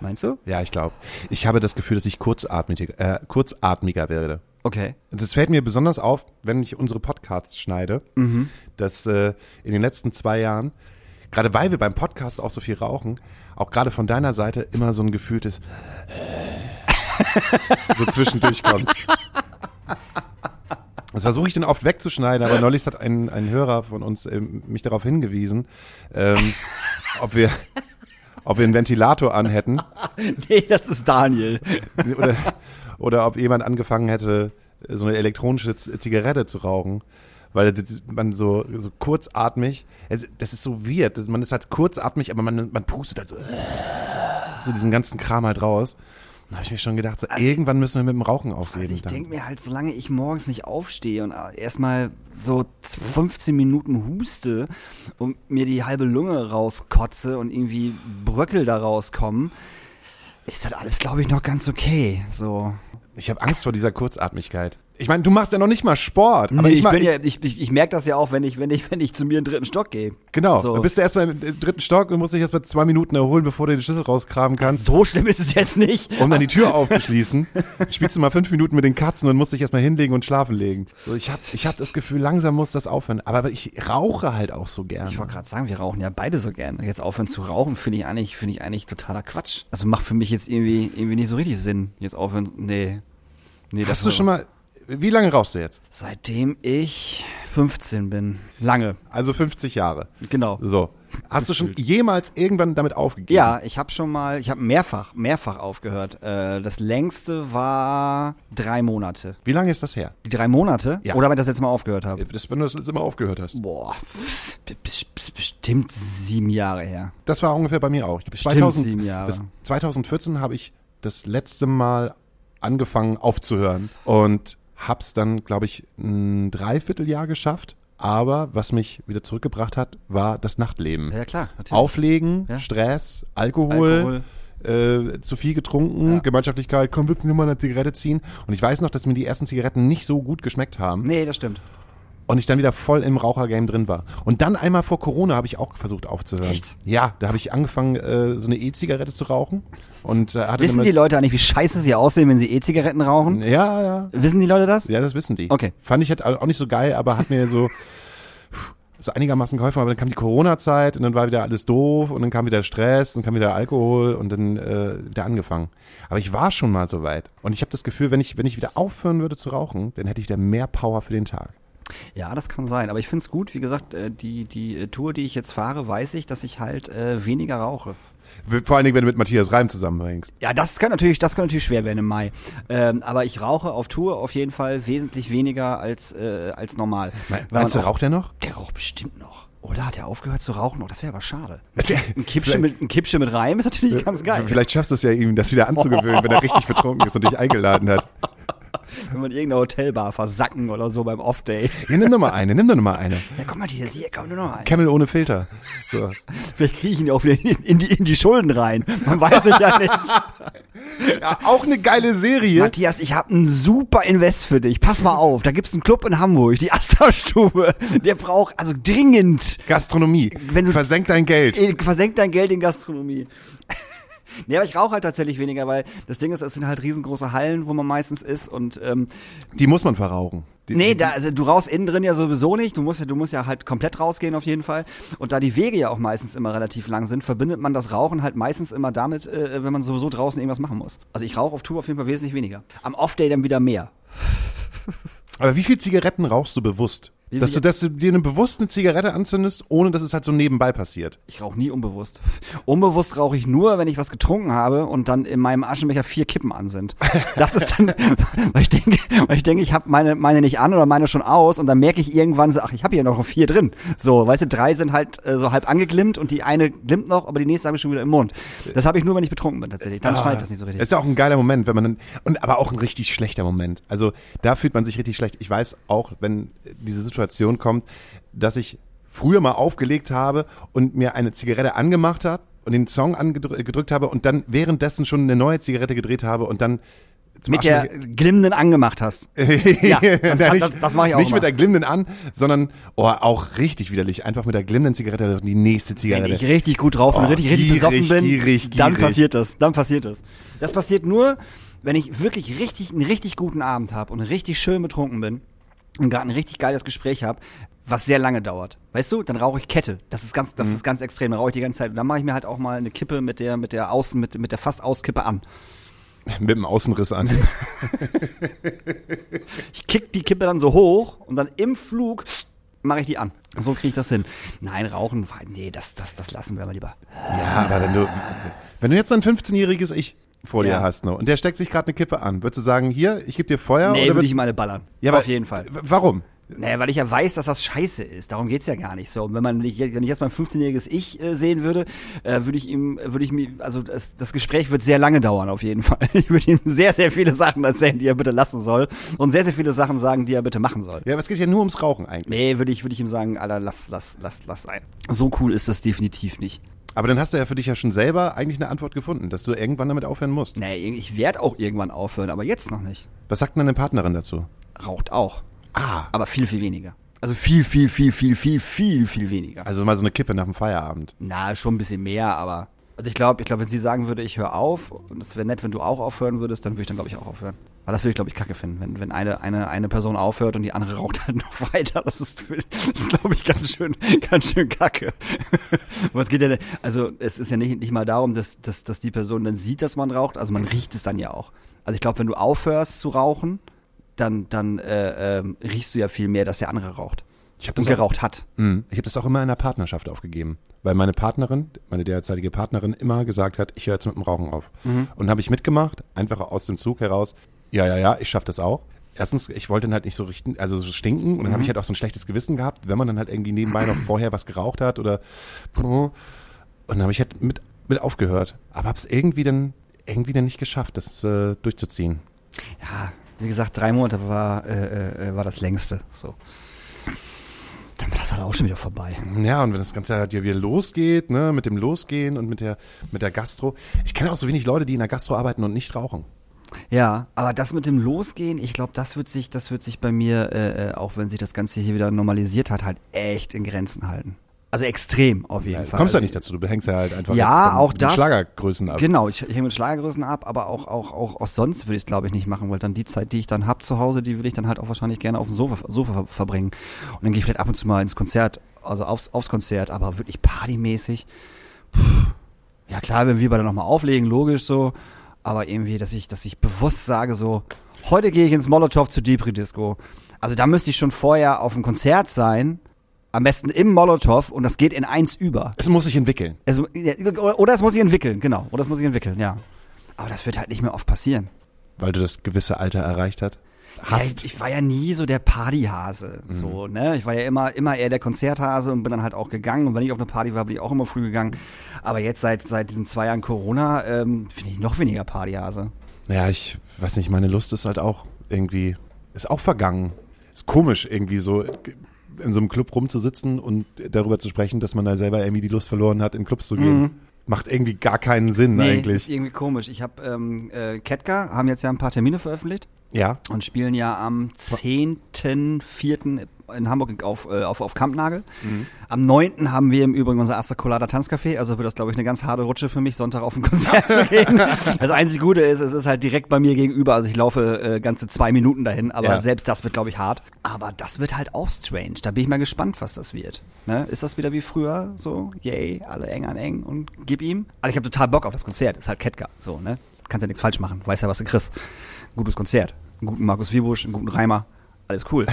Meinst du? Ja, ich glaube. Ich habe das Gefühl, dass ich kurzatmiger, äh, kurzatmiger werde. Okay. Und Das fällt mir besonders auf, wenn ich unsere Podcasts schneide, dass äh, in den letzten zwei Jahren, gerade weil wir beim Podcast auch so viel rauchen, auch gerade von deiner Seite immer so ein gefühltes [laughs] so zwischendurch kommt. Das versuche ich dann oft wegzuschneiden, aber neulich hat ein, ein Hörer von uns ähm, mich darauf hingewiesen, ähm, ob wir ob wir einen Ventilator anhätten [laughs] Nee, das ist Daniel. oder, [laughs] oder ob jemand angefangen hätte, so eine elektronische Zigarette zu rauchen. Weil man so, so kurzatmig, das ist so weird. Man ist halt kurzatmig, aber man, man pustet halt so, so diesen ganzen Kram halt raus. Da habe ich mir schon gedacht, so, irgendwann müssen wir mit dem Rauchen aufgeben. Also ich dann. denke mir halt, solange ich morgens nicht aufstehe und erstmal so 15 Minuten huste und mir die halbe Lunge rauskotze und irgendwie Bröckel da rauskommen, ist das alles, glaube ich, noch ganz okay. So. ich habe Angst vor dieser Kurzatmigkeit. Ich meine, du machst ja noch nicht mal Sport. Aber Nee, ich, ich, bin ja, ich, ich, ich merke das ja auch, wenn ich, wenn ich, wenn ich zu mir in den dritten Stock gehe. Genau, So. dann bist du erstmal im, dritten Stock und musst dich erstmal zwei Minuten erholen, bevor du den Schlüssel rausgraben kannst. so schlimm ist es jetzt nicht. um dann die Tür aufzuschließen. [laughs] Spielst du mal fünf Minuten mit den Katzen und musst dich erstmal hinlegen und schlafen legen. So, ich habe ich hab das Gefühl, langsam muss das aufhören. Aber ich rauche halt auch so gerne. Ich wollte gerade sagen, wir rauchen ja beide so gern. Jetzt aufhören zu rauchen, finde ich eigentlich, finde ich eigentlich totaler Quatsch. Also macht für mich jetzt irgendwie, irgendwie nicht so richtig Sinn. Jetzt aufhören, nee. Nee, Hast du schon mal, wie lange rauchst du jetzt? Seitdem ich 15 bin. Lange. Also 50 Jahre. Genau. So. Hast du schon jemals irgendwann damit aufgegeben? Ja, ich habe schon mal, ich habe mehrfach, mehrfach aufgehört. Äh, das längste war drei Monate. Wie lange ist das her? Die drei Monate? Ja. Oder wenn ich das jetzt mal aufgehört habe? Das, wenn du das letzte Mal aufgehört hast. Boah, bestimmt sieben Jahre her. Das war ungefähr bei mir auch. Bestimmt sieben Jahre. Bis 2014 habe ich das letzte Mal angefangen aufzuhören und hab's dann, glaube ich, ein Dreivierteljahr geschafft. Aber was mich wieder zurückgebracht hat, war das Nachtleben. Ja, klar, natürlich. Auflegen, Ja. Stress, Alkohol, Äh, zu viel getrunken, Ja. Gemeinschaftlichkeit, komm, willst du mal eine Zigarette ziehen? Und ich weiß noch, dass mir die ersten Zigaretten nicht so gut geschmeckt haben Nee, das stimmt. Und ich dann wieder voll im Rauchergame drin war. Und dann einmal vor Corona habe ich auch versucht aufzuhören. Echt? Ja, da habe ich angefangen, äh, so eine E-Zigarette zu rauchen. Und äh, hatte Wissen dann die Leute eigentlich, wie scheiße sie aussehen, wenn sie E-Zigaretten rauchen? Ja, ja. Wissen die Leute das? Ja, das wissen die. Okay. Fand ich halt auch nicht so geil, aber hat mir so, so einigermaßen geholfen. Aber dann kam die Corona-Zeit und dann war wieder alles doof und dann kam wieder Stress und kam wieder Alkohol und dann äh, wieder angefangen. Aber ich war schon mal so weit. Und ich habe das Gefühl, wenn ich, wenn ich wieder aufhören würde zu rauchen, dann hätte ich wieder mehr Power für den Tag. Ja, das kann sein. Aber ich finde es gut, wie gesagt, äh, die, die äh, Tour, die ich jetzt fahre, weiß ich, dass ich halt äh, weniger rauche. Vor allen Dingen, wenn du mit Matthias Reim zusammenhängst. Ja, das kann natürlich, das kann natürlich schwer werden im Mai. Ähm, aber ich rauche auf Tour auf jeden Fall wesentlich weniger als, äh, als normal. Meinst du, raucht er noch? Der raucht bestimmt noch. Oder hat er aufgehört zu rauchen? Oh, das wäre aber schade. Der- [laughs] Ein Kippchen mit, ein Kippchen mit Reim ist natürlich ganz geil. Vielleicht schaffst du es ja, ihm das wieder anzugewöhnen, wenn er richtig betrunken ist und dich eingeladen hat. [laughs] [laughs] Wenn man in irgendeiner Hotelbar versacken oder so beim Off-Day. Ja, nimm doch mal eine, nimm doch noch mal eine. Ja, guck mal, hier, hier, komm nur noch ein. Camel ohne Filter. So. Vielleicht kriege ich ihn ja auch wieder in, die, in die Schulden rein. Man weiß es ja nicht. [laughs] Ja, auch eine geile Serie. Matthias, ich habe einen super Invest für dich. Pass mal auf, da gibt's einen Club in Hamburg, die Astra-Stube. Der braucht also dringend Gastronomie. Wenn du- Versenk dein Geld. Eh, Versenk dein Geld in Gastronomie. Nee, aber ich rauche halt tatsächlich weniger, weil das Ding ist, es sind halt riesengroße Hallen, wo man meistens ist und ähm, Die muss man verrauchen. Die, nee, da, also du rauchst innen drin ja sowieso nicht. Du musst ja, du musst ja halt komplett rausgehen auf jeden Fall. Und da die Wege ja auch meistens immer relativ lang sind, verbindet man das Rauchen halt meistens immer damit, äh, wenn man sowieso draußen irgendwas machen muss. Also ich rauche auf Tour auf jeden Fall wesentlich weniger. Am Off-Day dann wieder mehr. Aber wie viel Zigaretten rauchst du bewusst? Wie Dass du, dass du dir eine bewusst eine Zigarette anzündest, ohne dass es halt so nebenbei passiert. Ich rauche nie unbewusst. Unbewusst rauche ich nur, wenn ich was getrunken habe und dann in meinem Aschenbecher vier Kippen an sind. Das ist dann, [laughs] weil ich denke, weil ich denke, ich habe meine meine nicht an oder meine schon aus und dann merke ich irgendwann so, ach, ich habe hier noch vier drin. So, weißt du, drei sind halt äh, so halb angeglimmt und die eine glimmt noch, aber die nächste habe ich schon wieder im Mund. Das habe ich nur, wenn ich betrunken bin tatsächlich. Dann schneit das nicht so richtig. Das ist ja auch ein geiler Moment, wenn man dann, und aber auch ein richtig schlechter Moment. Also da fühlt man sich richtig schlecht. Ich weiß auch, wenn diese Situation kommt, dass ich früher mal aufgelegt habe und mir eine Zigarette angemacht habe und den Song angedrückt gedrückt habe und dann währenddessen schon eine neue Zigarette gedreht habe und dann zum Mit der [laughs] glimmenden angemacht hast. [laughs] Ja, das- [laughs] das- das mach ich auch Nicht immer. mit der glimmenden an, sondern oh, auch richtig widerlich. Einfach mit der glimmenden Zigarette die nächste Wenn Zigarette. ich richtig gut drauf bin, Oh, richtig, richtig gierig, besoffen bin, gierig, dann gierig. passiert das. Dann passiert das. Das passiert nur, wenn ich wirklich richtig, einen richtig guten Abend habe und richtig schön betrunken bin und gerade ein richtig geiles Gespräch habe, was sehr lange dauert. Weißt du, dann rauche ich Kette. Das ist ganz, das Mhm. ist ganz extrem. Da rauche ich die ganze Zeit. Und dann mache ich mir halt auch mal eine Kippe mit der, mit der Außen, mit, mit der fast Auskippe an. [laughs] mit dem Außenriss an. [laughs] Ich kick die Kippe dann so hoch und dann im Flug mache ich die an. So kriege ich das hin. Nein, rauchen, nee, das, das, das lassen wir mal lieber. Ja, aber wenn du, wenn du jetzt ein 15-jähriges Ich vor dir Ja. hast noch und der steckt sich gerade eine Kippe an, würdest du sagen, hier, ich gebe dir Feuer? Nee, oder würde ich meine ballern. ja, Auf jeden Fall. Warum? Naja, weil ich ja weiß, dass das scheiße ist. Darum geht's ja gar nicht so. Und wenn man wenn ich jetzt mein 15-jähriges Ich äh, sehen würde, äh, würde ich ihm, würde ich mir, also das, das Gespräch wird sehr lange dauern auf jeden [laughs] Fall. Ich würde ihm sehr, sehr viele Sachen erzählen, die er bitte lassen soll. Und sehr, sehr viele Sachen sagen, die er bitte machen soll. Ja, aber es geht ja nur ums Rauchen eigentlich. Nee, würde ich, würde ich ihm sagen, Alter, lass, lass, lass, lass sein. So cool ist das definitiv nicht. Aber dann hast du ja für dich ja schon selber eigentlich eine Antwort gefunden, dass du irgendwann damit aufhören musst. Nee, ich werde auch irgendwann aufhören, aber jetzt noch nicht. Was sagt denn deine Partnerin dazu? Raucht auch. Ah. Aber viel, viel weniger. Also viel, viel, viel, viel, viel, viel, viel weniger. Also mal so eine Kippe nach dem Feierabend. Na, schon ein bisschen mehr, aber. Also ich glaube, ich glaube, wenn sie sagen würde, ich höre auf, und es wäre nett, wenn du auch aufhören würdest, dann würde ich dann, glaube ich, auch aufhören. Weil das würde ich, glaube ich, kacke finden. Wenn, wenn eine, eine, eine Person aufhört und die andere raucht [laughs] halt noch weiter, das ist, das ist glaube ich, ganz schön, ganz schön kacke. [laughs] Aber es geht ja, also es ist ja nicht, nicht mal darum, dass, dass, dass die Person dann sieht, dass man raucht, also man riecht es dann ja auch. Also ich glaube, wenn du aufhörst zu rauchen, dann, dann äh, ähm, riechst du ja viel mehr, dass der andere raucht. Ich hab und das auch- geraucht hat. Mhm. Ich habe das auch immer in der Partnerschaft aufgegeben, weil meine Partnerin, meine derzeitige Partnerin, immer gesagt hat, ich höre jetzt mit dem Rauchen auf. Und habe ich mitgemacht, einfach aus dem Zug heraus. Ja, ja, ja, ich schaffe das auch. Erstens, ich wollte dann halt nicht so richten, also so stinken und dann habe ich halt auch so ein schlechtes Gewissen gehabt, wenn man dann halt irgendwie nebenbei noch vorher was geraucht hat oder und dann habe ich halt mit mit aufgehört, aber habe es irgendwie dann irgendwie dann nicht geschafft, das äh, durchzuziehen. ja, wie gesagt, drei Monate war, äh, äh, war das längste. So. Dann war das halt auch schon wieder vorbei. Ja, und wenn das Ganze halt ja wieder losgeht, ne, mit dem Losgehen und mit der, mit der Gastro. Ich kenne auch so wenig Leute, die in der Gastro arbeiten und nicht rauchen. Ja, aber das mit dem Losgehen, ich glaube, das wird sich, das wird sich bei mir, äh, äh, auch wenn sich das Ganze hier wieder normalisiert hat, halt echt in Grenzen halten. Also extrem auf jeden Du Fall. kommst ja Also nicht dazu, du hängst ja halt einfach Ja, auch den das. Schlagergrößen ab. Genau, ich, ich hänge mit Schlagergrößen ab, aber auch, auch, auch, auch sonst würde ich es, glaube ich, nicht machen, weil dann die Zeit, die ich dann hab zu Hause, die will ich dann halt auch wahrscheinlich gerne auf dem Sofa, Sofa ver- verbringen. Und dann gehe ich vielleicht ab und zu mal ins Konzert, also aufs, aufs Konzert, aber wirklich partymäßig. Puh. Ja klar, wenn wir beide nochmal auflegen, logisch so, aber irgendwie, dass ich, dass ich bewusst sage so, heute gehe ich ins Molotow zu Depri Disco. Also da müsste ich schon vorher auf dem Konzert sein, Am besten im Molotow und das geht in eins über. Es muss sich entwickeln. Es, oder, oder es muss sich entwickeln, genau. Oder es muss sich entwickeln, ja. Aber das wird halt nicht mehr oft passieren. Weil du das gewisse Alter erreicht hat. Ja, Hast. ich, ich war ja nie so der Partyhase, so, ne? Ich war ja immer, immer eher der Konzerthase und bin dann halt auch gegangen. Und wenn ich auf eine Party war, bin ich auch immer früh gegangen. Aber jetzt seit, seit diesen zwei Jahren Corona, ähm, finde ich noch weniger Partyhase. Ja, ich weiß nicht, meine Lust ist halt auch irgendwie, ist auch vergangen. Ist komisch, irgendwie so in so einem Club rumzusitzen und darüber zu sprechen, dass man da selber irgendwie die Lust verloren hat, in Clubs zu gehen. Macht irgendwie gar keinen Sinn ist eigentlich. irgendwie komisch. Ich habe ähm, äh, Ketka haben jetzt ja ein paar Termine veröffentlicht Ja. und spielen ja am 10.04. in Hamburg auf, äh, auf, auf Kampnagel. Am 9. haben wir im Übrigen unser Astra Colada Tanzcafé, also wird das, glaube ich, eine ganz harte Rutsche für mich, Sonntag auf ein Konzert zu [laughs] gehen. Das einzige Gute ist, es ist halt direkt bei mir gegenüber, also ich laufe äh, ganze zwei Minuten dahin, aber Ja. selbst das wird, glaube ich, hart. Aber das wird halt auch strange. Da bin ich mal gespannt, was das wird. Ne? Ist das wieder wie früher so, yay, alle eng an eng und gib ihm? Also ich habe total Bock auf das Konzert, ist halt Ketka, so, ne? Kannst ja nichts falsch machen, weißt ja, was du kriegst. Gutes Konzert, einen guten Markus Wiebusch, einen guten Reimer, alles cool.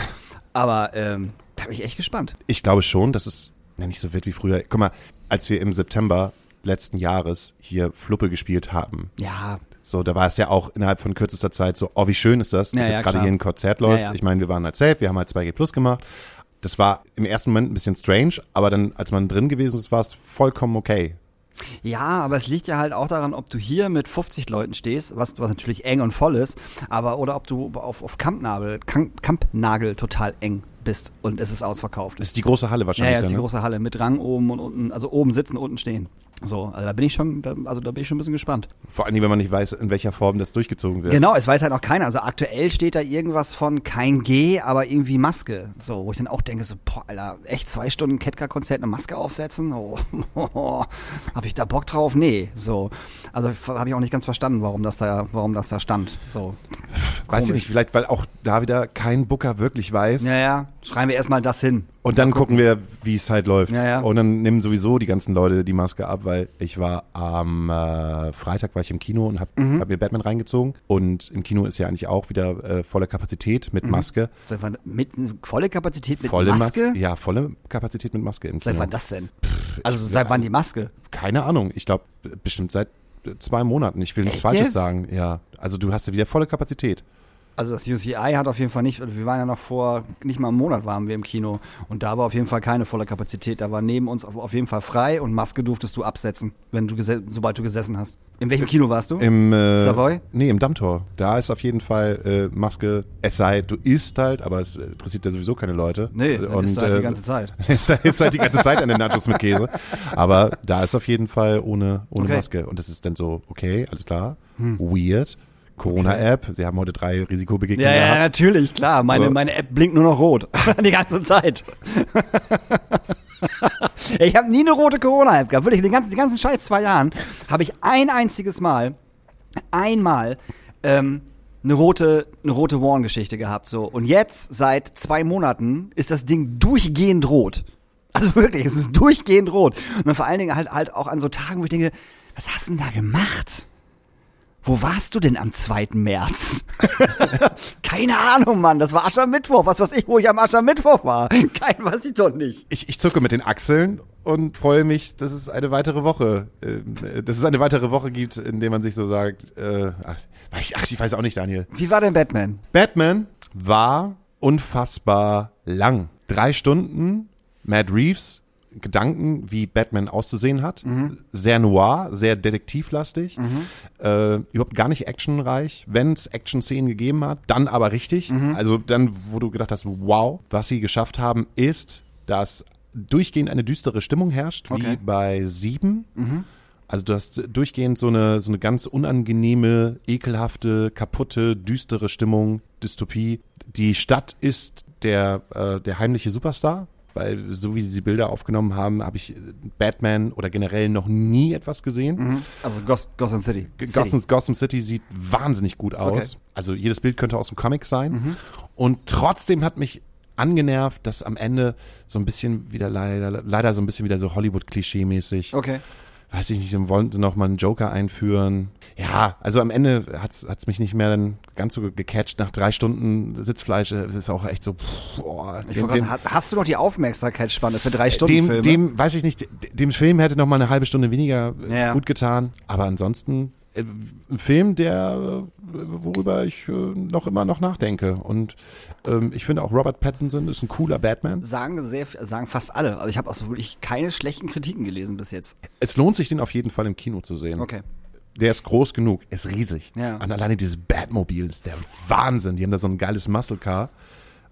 Aber ähm, da bin ich echt gespannt. Ich glaube schon, dass es ja, nicht so wird wie früher. Guck mal, als wir im September letzten Jahres hier Fluppe gespielt haben, Ja, so, da war es ja auch innerhalb von kürzester Zeit so, oh, wie schön ist das, dass Ja, ja, jetzt gerade klar. hier ein Konzert läuft. Ja, ja. Ich meine, wir waren halt safe, wir haben halt 2G Plus gemacht. Das war im ersten Moment ein bisschen strange, aber dann, als man drin gewesen ist, war es vollkommen okay. Ja, aber es liegt ja halt auch daran, ob du hier mit 50 Leuten stehst, was, was natürlich eng und voll ist, aber oder ob du auf, auf Kampnagel, Kamp, Kampnagel total eng bist und es ist ausverkauft. Das ist die große Halle ja, wahrscheinlich ja, ist die ne? große Halle mit Rang oben und unten, also oben sitzen, unten stehen. So, also da bin ich schon, da, also da bin ich schon ein bisschen gespannt. Vor allem, wenn man nicht weiß, in welcher Form das durchgezogen wird. Genau, es weiß halt noch keiner. Also aktuell steht da irgendwas von kein G, aber irgendwie Maske. So, wo ich dann auch denke, so, boah, Alter, echt zwei Stunden Ketka-Konzert eine Maske aufsetzen? Oh, [laughs] habe ich da Bock drauf? Nee, so. Also habe ich auch nicht ganz verstanden, warum das da, warum das da stand. So. Weiß ich Komisch. nicht, vielleicht, weil auch da wieder kein Booker wirklich weiß. Ja, ja, schreiben wir erstmal das hin. Und dann gucken wir, wie es halt läuft. Ja, ja. Und dann nehmen sowieso die ganzen Leute die Maske ab, weil ich war am äh, Freitag war ich im Kino und habe Mhm. hab mir Batman reingezogen. Und im Kino ist ja eigentlich auch wieder äh, volle Kapazität mit Maske. Seit wann, mit volle Kapazität Mhm. mit volle Maske? Ja, volle Kapazität mit Maske im Seit Kino. wann das denn? Also seit wann die Maske? Keine Ahnung. Ich glaube, bestimmt seit äh, zwei Monaten. Ich will nichts Echt Falsches jetzt? sagen. Ja, also du hast ja wieder volle Kapazität. Also das UCI hat auf jeden Fall nicht, wir waren ja noch vor, nicht mal einem Monat waren wir im Kino und da war auf jeden Fall keine volle Kapazität. Da war neben uns auf, auf jeden Fall frei und Maske durftest du absetzen, wenn du sobald du gesessen hast. In welchem Kino warst du? Im äh, Savoy? Nee, im Dammtor. Da ist auf jeden Fall äh, Maske. Es sei, du isst halt, aber es äh, interessiert ja sowieso keine Leute. Nee, dann Und, ist halt die äh, ganze Zeit. [laughs] ist, halt- ist halt die ganze Zeit an den Nachos mit Käse. Aber da ist auf jeden Fall ohne, ohne Okay. Hm. Maske. Und das ist dann so, okay, alles klar. Weird. Corona-App. Sie haben heute drei Risikobegegnungen Ja, ja, natürlich, klar. Meine, meine App blinkt nur noch rot. [laughs] die ganze Zeit. [laughs] ich habe nie eine rote Corona-App gehabt. Wirklich, die ganzen, die ganzen scheiß zwei Jahren habe ich ein einziges Mal, einmal, ähm, eine rote, eine rote Warn-Geschichte gehabt. So. Und jetzt, seit zwei Monaten, ist das Ding durchgehend rot. Also wirklich, es ist durchgehend rot. Und dann vor allen Dingen halt, halt auch an so Tagen, wo ich denke, was hast du denn da gemacht? Wo warst du denn am 2. März? [laughs] Keine Ahnung, Mann. Das war Aschermittwoch. Was weiß ich, wo ich am Aschermittwoch war? [laughs] Kein weiß ich doch nicht. Ich, ich zucke mit den Achseln und freue mich, dass es eine weitere Woche, äh, dass es eine weitere Woche gibt, in der man sich so sagt, äh, ach, ich, ach, ich weiß auch nicht, Daniel. Wie war denn Batman? Batman war unfassbar lang. Drei Stunden, Matt Reeves, Gedanken, wie Batman auszusehen hat. Sehr noir, sehr detektivlastig. Äh, überhaupt gar nicht actionreich. Wenn es Action-Szenen gegeben hat, dann aber richtig. Also dann, wo du gedacht hast, wow, was sie geschafft haben, ist, dass durchgehend eine düstere Stimmung herrscht, wie Okay. bei Sieben. Also du hast durchgehend so eine, so eine ganz unangenehme, ekelhafte, kaputte, düstere Stimmung, Dystopie. Die Stadt ist der, äh, der heimliche Superstar, weil so wie sie Bilder aufgenommen haben, habe ich Batman oder generell noch nie etwas gesehen. Also Gos Gotham City. Gotham, Gotham City sieht wahnsinnig gut aus. Okay. Also jedes Bild könnte aus dem Comic sein. Und trotzdem hat mich angenervt, dass am Ende so ein bisschen wieder leider, leider so ein bisschen wieder so Hollywood-Klischee-mäßig Okay. Weiß ich nicht, dann wollen sie noch mal einen Joker einführen. Ja, also am Ende hat's hat's mich nicht mehr dann ganz so gecatcht. Nach drei Stunden Sitzfleisch es ist auch echt so, pff, Ich dem- dem- sagen, hast du noch die Aufmerksamkeitsspanne für drei Stunden dem, Filme? dem, weiß ich nicht, dem Film hätte noch mal eine halbe Stunde weniger Ja. gut getan. Aber ansonsten ein Film, der, äh, worüber ich äh, noch immer noch nachdenke. Und ähm, ich finde auch Robert Pattinson ist ein cooler Batman. sagen sehr, sagen fast alle. Also ich habe auch so wirklich keine schlechten Kritiken gelesen bis jetzt. Es lohnt sich, den auf jeden Fall im Kino zu sehen. Okay. Der ist groß genug, ist riesig. Ja. Und alleine dieses Batmobil ist der Wahnsinn. Die haben da so ein geiles Muscle Car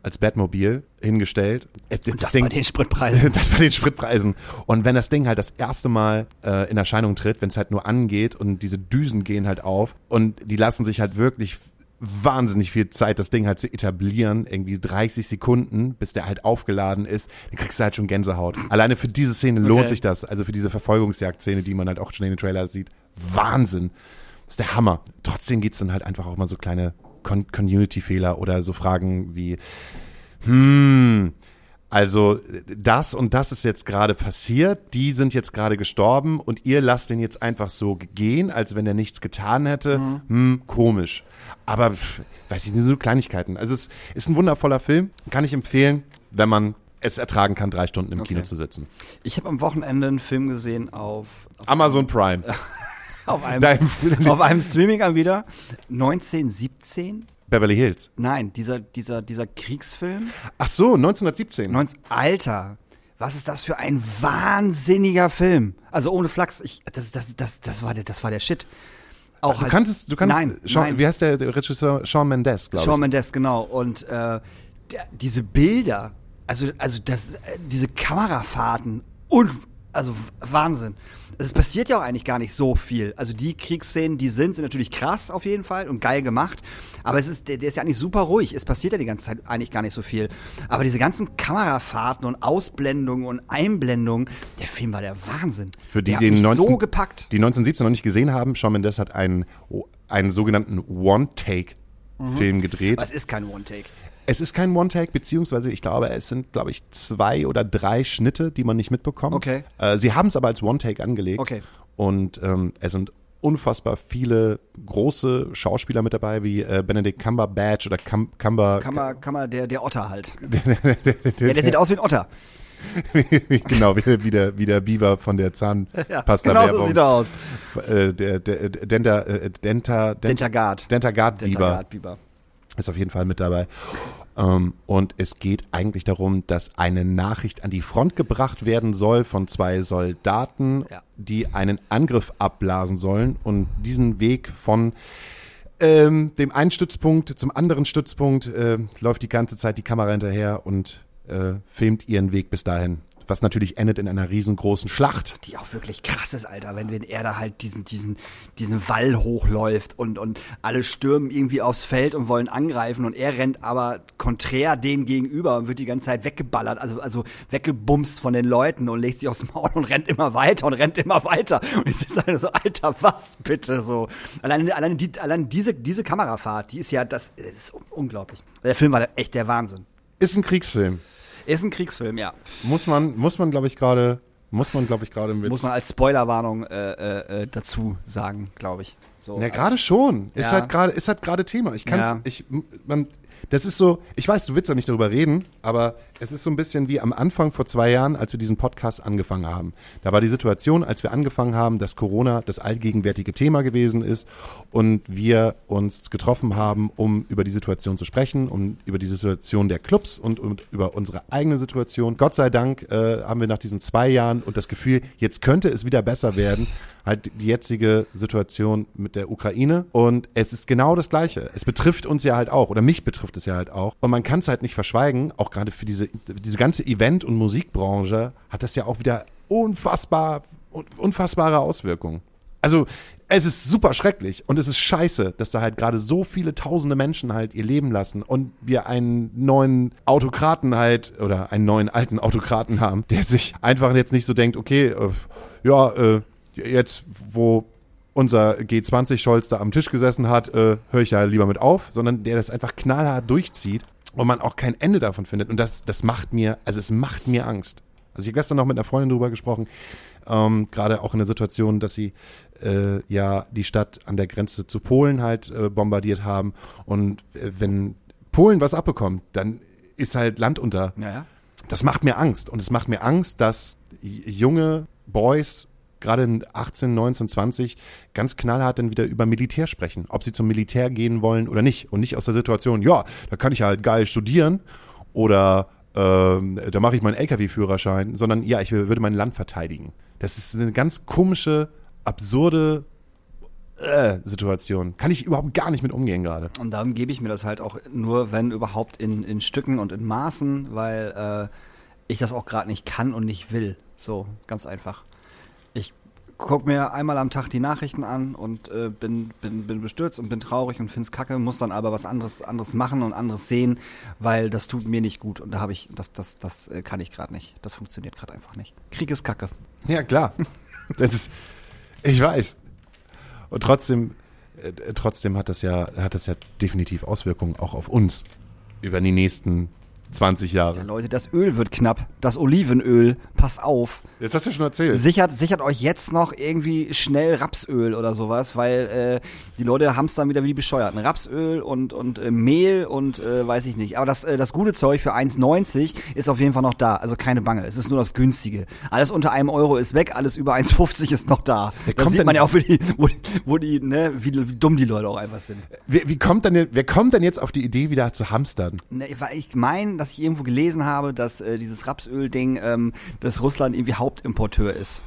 als Batmobil hingestellt. Es- Das, Das bei den Spritpreisen. [laughs] das bei den Spritpreisen. Und wenn das Ding halt das erste Mal äh, in Erscheinung tritt, wenn es halt nur angeht und diese Düsen gehen halt auf und die lassen sich halt wirklich wahnsinnig viel Zeit, das Ding halt zu etablieren, irgendwie 30 Sekunden, bis der halt aufgeladen ist, dann kriegst du halt schon Gänsehaut. Alleine für diese Szene lohnt Okay. sich das, also für diese Verfolgungsjagd-Szene, die man halt auch schon in den Trailer sieht. Wahnsinn. Das ist der Hammer. Trotzdem gibt's dann halt einfach auch mal so kleine Community-Fehler oder so Fragen wie, hm, also das und das ist jetzt gerade passiert, die sind jetzt gerade gestorben und ihr lasst den jetzt einfach so gehen, als wenn er nichts getan hätte. Hm, komisch. Aber pff, weiß ich nicht, so Kleinigkeiten. Also es ist ein wundervoller Film, kann ich empfehlen, wenn man es ertragen kann, drei Stunden im Kino Okay. zu sitzen. Ich habe am Wochenende einen Film gesehen auf, auf, Amazon Prime. [laughs] auf einem, auf einem Streaming-Anbieter. 1917? Beverly Hills. Nein, dieser, dieser, dieser Kriegsfilm. Ach so, 1917. 19, Alter, was ist das für ein wahnsinniger Film? Also ohne Flachs, ich, das, das, das, das, war der, das war der Shit. Auch Du kannst es, du kannst, Nein, Sean, nein. wie heißt der, der Regisseur? Sean Mendes, glaube ich. Mendes, genau. Und äh, der, diese Bilder, also, also das, äh, diese Kamerafahrten und also Wahnsinn. Es passiert ja auch eigentlich gar nicht so viel. Also die Kriegsszenen, die sind, sind natürlich krass auf jeden Fall und geil gemacht. Aber es ist, der, der ist ja eigentlich super ruhig. Es passiert ja die ganze Zeit eigentlich gar nicht so viel. Aber diese ganzen Kamerafahrten und Ausblendungen und Einblendungen, der Film war der Wahnsinn. Für die, der die mich 19, so gepackt. die 1917 noch nicht gesehen haben, Shawn Mendes hat einen, einen sogenannten One-Take-Film gedreht. Aber es ist kein One-Take. Es ist kein One-Take, beziehungsweise ich glaube, es sind, glaube ich, zwei oder drei Schnitte, die man nicht mitbekommt. Okay. Äh, sie haben es aber als One-Take angelegt. Okay. Und ähm, es sind unfassbar viele große Schauspieler mit dabei, wie äh, Benedict Cumberbatch oder Cum Cumber... Kann man, der, der Otter halt. [laughs] ja, der sieht aus wie ein Otter. [laughs] genau, wie, wie, der, wie der Biber von der Genau Zahnpasta-Werbung. so sieht er aus. äh, der, der Denta, äh, Denta, Denta, Dentagard. Dentagard Biber Dentagard Biber. Ist auf jeden Fall mit dabei. Ähm, und es geht eigentlich darum, dass eine Nachricht an die Front gebracht werden soll von zwei Soldaten, Ja. die einen Angriff abblasen sollen und diesen Weg von ähm, dem einen Stützpunkt zum anderen Stützpunkt äh, läuft die ganze Zeit die Kamera hinterher und äh, filmt ihren Weg bis dahin. Was natürlich endet in einer riesengroßen Schlacht. Die auch wirklich krass ist, Alter, wenn, wenn er da halt diesen, diesen, diesen Wall hochläuft und, und alle stürmen irgendwie aufs Feld und wollen angreifen und er rennt aber konträr denen gegenüber und wird die ganze Zeit weggeballert, also, also weggebumst von den Leuten und legt sich aufs Maul und rennt immer weiter und rennt immer weiter. Und es ist halt so, Alter, was bitte so. Alleine, alleine, die, alleine diese, diese Kamerafahrt, die ist ja, das ist unglaublich. Der Film war echt der Wahnsinn. Ist ein Kriegsfilm. Ist ein Kriegsfilm, ja. Muss man, muss man, glaube ich, gerade, muss man, glaube ich, gerade mit. Muss man als Spoilerwarnung äh, äh, äh, dazu sagen, glaube ich. So, Ja, gerade schon. Ist Ja. halt gerade, ist halt gerade Thema. Ich kann's, Ja. ich, man, das ist so, ich weiß, du willst ja nicht darüber reden, aber es ist so ein bisschen wie am Anfang vor zwei Jahren, als wir diesen Podcast angefangen haben. Da war die Situation, als wir angefangen haben, dass Corona das allgegenwärtige Thema gewesen ist und wir uns getroffen haben, um über die Situation zu sprechen, um über die Situation der Clubs und, und über unsere eigene Situation. Gott sei Dank äh, haben wir nach diesen zwei Jahren und das Gefühl, jetzt könnte es wieder besser werden, halt die jetzige Situation mit der Ukraine. Und es ist genau das Gleiche. Es betrifft uns ja halt auch, oder mich betrifft es ja halt auch. Und man kann es halt nicht verschweigen, auch gerade für diese, diese ganze Event- und Musikbranche hat das ja auch wieder unfassbar, un- unfassbare Auswirkungen. Also, es ist super schrecklich und es ist scheiße, dass da halt gerade so viele tausende Menschen halt ihr Leben lassen und wir einen neuen Autokraten halt oder einen neuen alten Autokraten haben, der sich einfach jetzt nicht so denkt, okay, äh, ja, äh, jetzt, wo unser G20-Scholz da am Tisch gesessen hat, äh, höre ich ja lieber mit auf, sondern der das einfach knallhart durchzieht und man auch kein Ende davon findet. Und das, das macht mir, also es macht mir Angst. Also ich habe gestern noch mit einer Freundin drüber gesprochen. Ähm, Gerade auch in der Situation, dass sie äh, ja die Stadt an der Grenze zu Polen halt äh, bombardiert haben. Und äh, wenn Polen was abbekommt, dann ist halt Land unter. Ja, ja. Das macht mir Angst. Und es macht mir Angst, dass junge Boys, gerade in 18, 19, 20, ganz knallhart dann wieder über Militär sprechen. Ob sie zum Militär gehen wollen oder nicht. Und nicht aus der Situation, ja, da kann ich halt geil studieren oder ähm, da mache ich meinen LKW-Führerschein, sondern ja, ich würde mein Land verteidigen. Das ist eine ganz komische, absurde äh, Situation. Kann ich überhaupt gar nicht mit umgehen gerade. Und darum gebe ich mir das halt auch nur, wenn überhaupt in, in Stücken und in Maßen, weil äh, ich das auch gerade nicht kann und nicht will. So, ganz einfach. Ich gucke mir einmal am Tag die Nachrichten an und äh, bin, bin, bin bestürzt und bin traurig und find's kacke, muss dann aber was anderes, anderes machen und anderes sehen, weil das tut mir nicht gut. Und da habe ich, das, das, das äh, kann ich gerade nicht. Das funktioniert gerade einfach nicht. Krieg ist kacke. Ja, klar. Das ist, ich weiß. Und trotzdem, äh, trotzdem hat das ja, hat das ja definitiv Auswirkungen auch auf uns über die nächsten 20 Jahre. Ja, Leute, das Öl wird knapp. Das Olivenöl, pass auf. Jetzt hast du ja schon erzählt. Sichert, sichert euch jetzt noch irgendwie schnell Rapsöl oder sowas, weil äh, die Leute hamstern wieder wie die Bescheuerten. Rapsöl und, und äh, Mehl und äh, weiß ich nicht. Aber das, äh, das gute Zeug für 1,90 ist auf jeden Fall noch da. Also keine Bange. Es ist nur das günstige. Alles unter einem Euro ist weg, alles über 1,50 ist noch da. Wer Das kommt sieht man denn- ja auch, wie die, wo, wo die, ne, wie, wie dumm die Leute auch einfach sind. Wie, wie kommt denn, wer kommt denn jetzt auf die Idee, wieder zu hamstern? Ne, weil ich meine, dass ich irgendwo gelesen habe, dass äh, dieses Rapsöl-Ding, ähm, dass Russland irgendwie Hauptimporteur ist.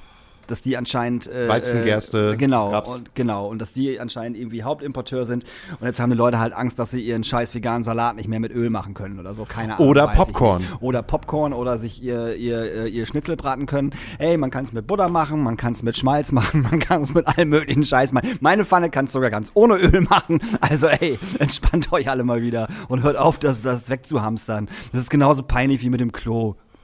Dass die anscheinend äh, Weizengerste, äh, genau Raps. und genau und dass die anscheinend irgendwie Hauptimporteur sind und jetzt haben die Leute halt Angst, dass sie ihren scheiß veganen Salat nicht mehr mit Öl machen können oder so, keine Ahnung. Oder Popcorn. Oder Popcorn oder sich ihr ihr äh, ihr Schnitzel braten können. Ey, man kann es mit Butter machen, man kann es mit Schmalz machen, [laughs] man kann es mit allem möglichen Scheiß machen. Meine Pfanne kannst sogar ganz ohne Öl machen. Also ey, entspannt euch alle mal wieder und hört auf, das das wegzuhamstern. Das ist genauso peinlich wie mit dem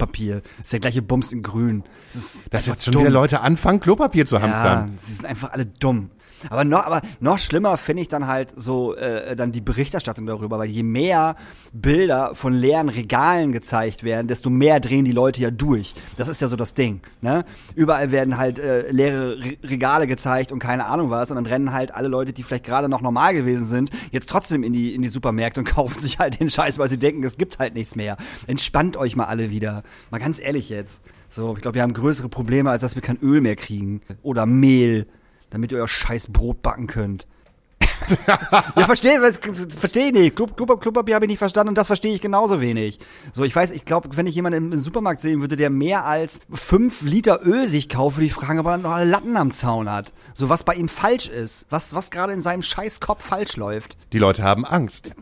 Klopapier. Das ist der gleiche Bums in grün. Das ist Dass jetzt schon dumm. wieder Leute anfangen, Klopapier zu hamstern. Ja, sie sind einfach alle dumm. Aber noch, aber noch schlimmer finde ich dann halt so äh, dann die Berichterstattung darüber, weil je mehr Bilder von leeren Regalen gezeigt werden, desto mehr drehen die Leute ja durch. Das ist ja so das Ding. Ne? Überall werden halt äh, leere Re Regale gezeigt und keine Ahnung was, und dann rennen halt alle Leute, die vielleicht gerade noch normal gewesen sind, jetzt trotzdem in die in die Supermärkte und [laughs] kaufen sich halt den Scheiß, weil sie denken, es gibt halt nichts mehr. Entspannt euch mal alle wieder. Mal ganz ehrlich jetzt. So, ich glaube, wir haben größere Probleme, als dass wir kein Öl mehr kriegen oder Mehl damit ihr euer scheiß Brot backen könnt. [laughs] ja, verstehe, verstehe ich nicht. Klub, Klopapier habe ich nicht verstanden und das verstehe ich genauso wenig. So, ich weiß, ich glaube, wenn ich jemanden im Supermarkt sehen würde, der mehr als fünf Liter Öl sich kauft, würde ich fragen, ob er noch Latten am Zaun hat. So, was bei ihm falsch ist. Was, was gerade in seinem scheiß Kopf falsch läuft. Die Leute haben Angst.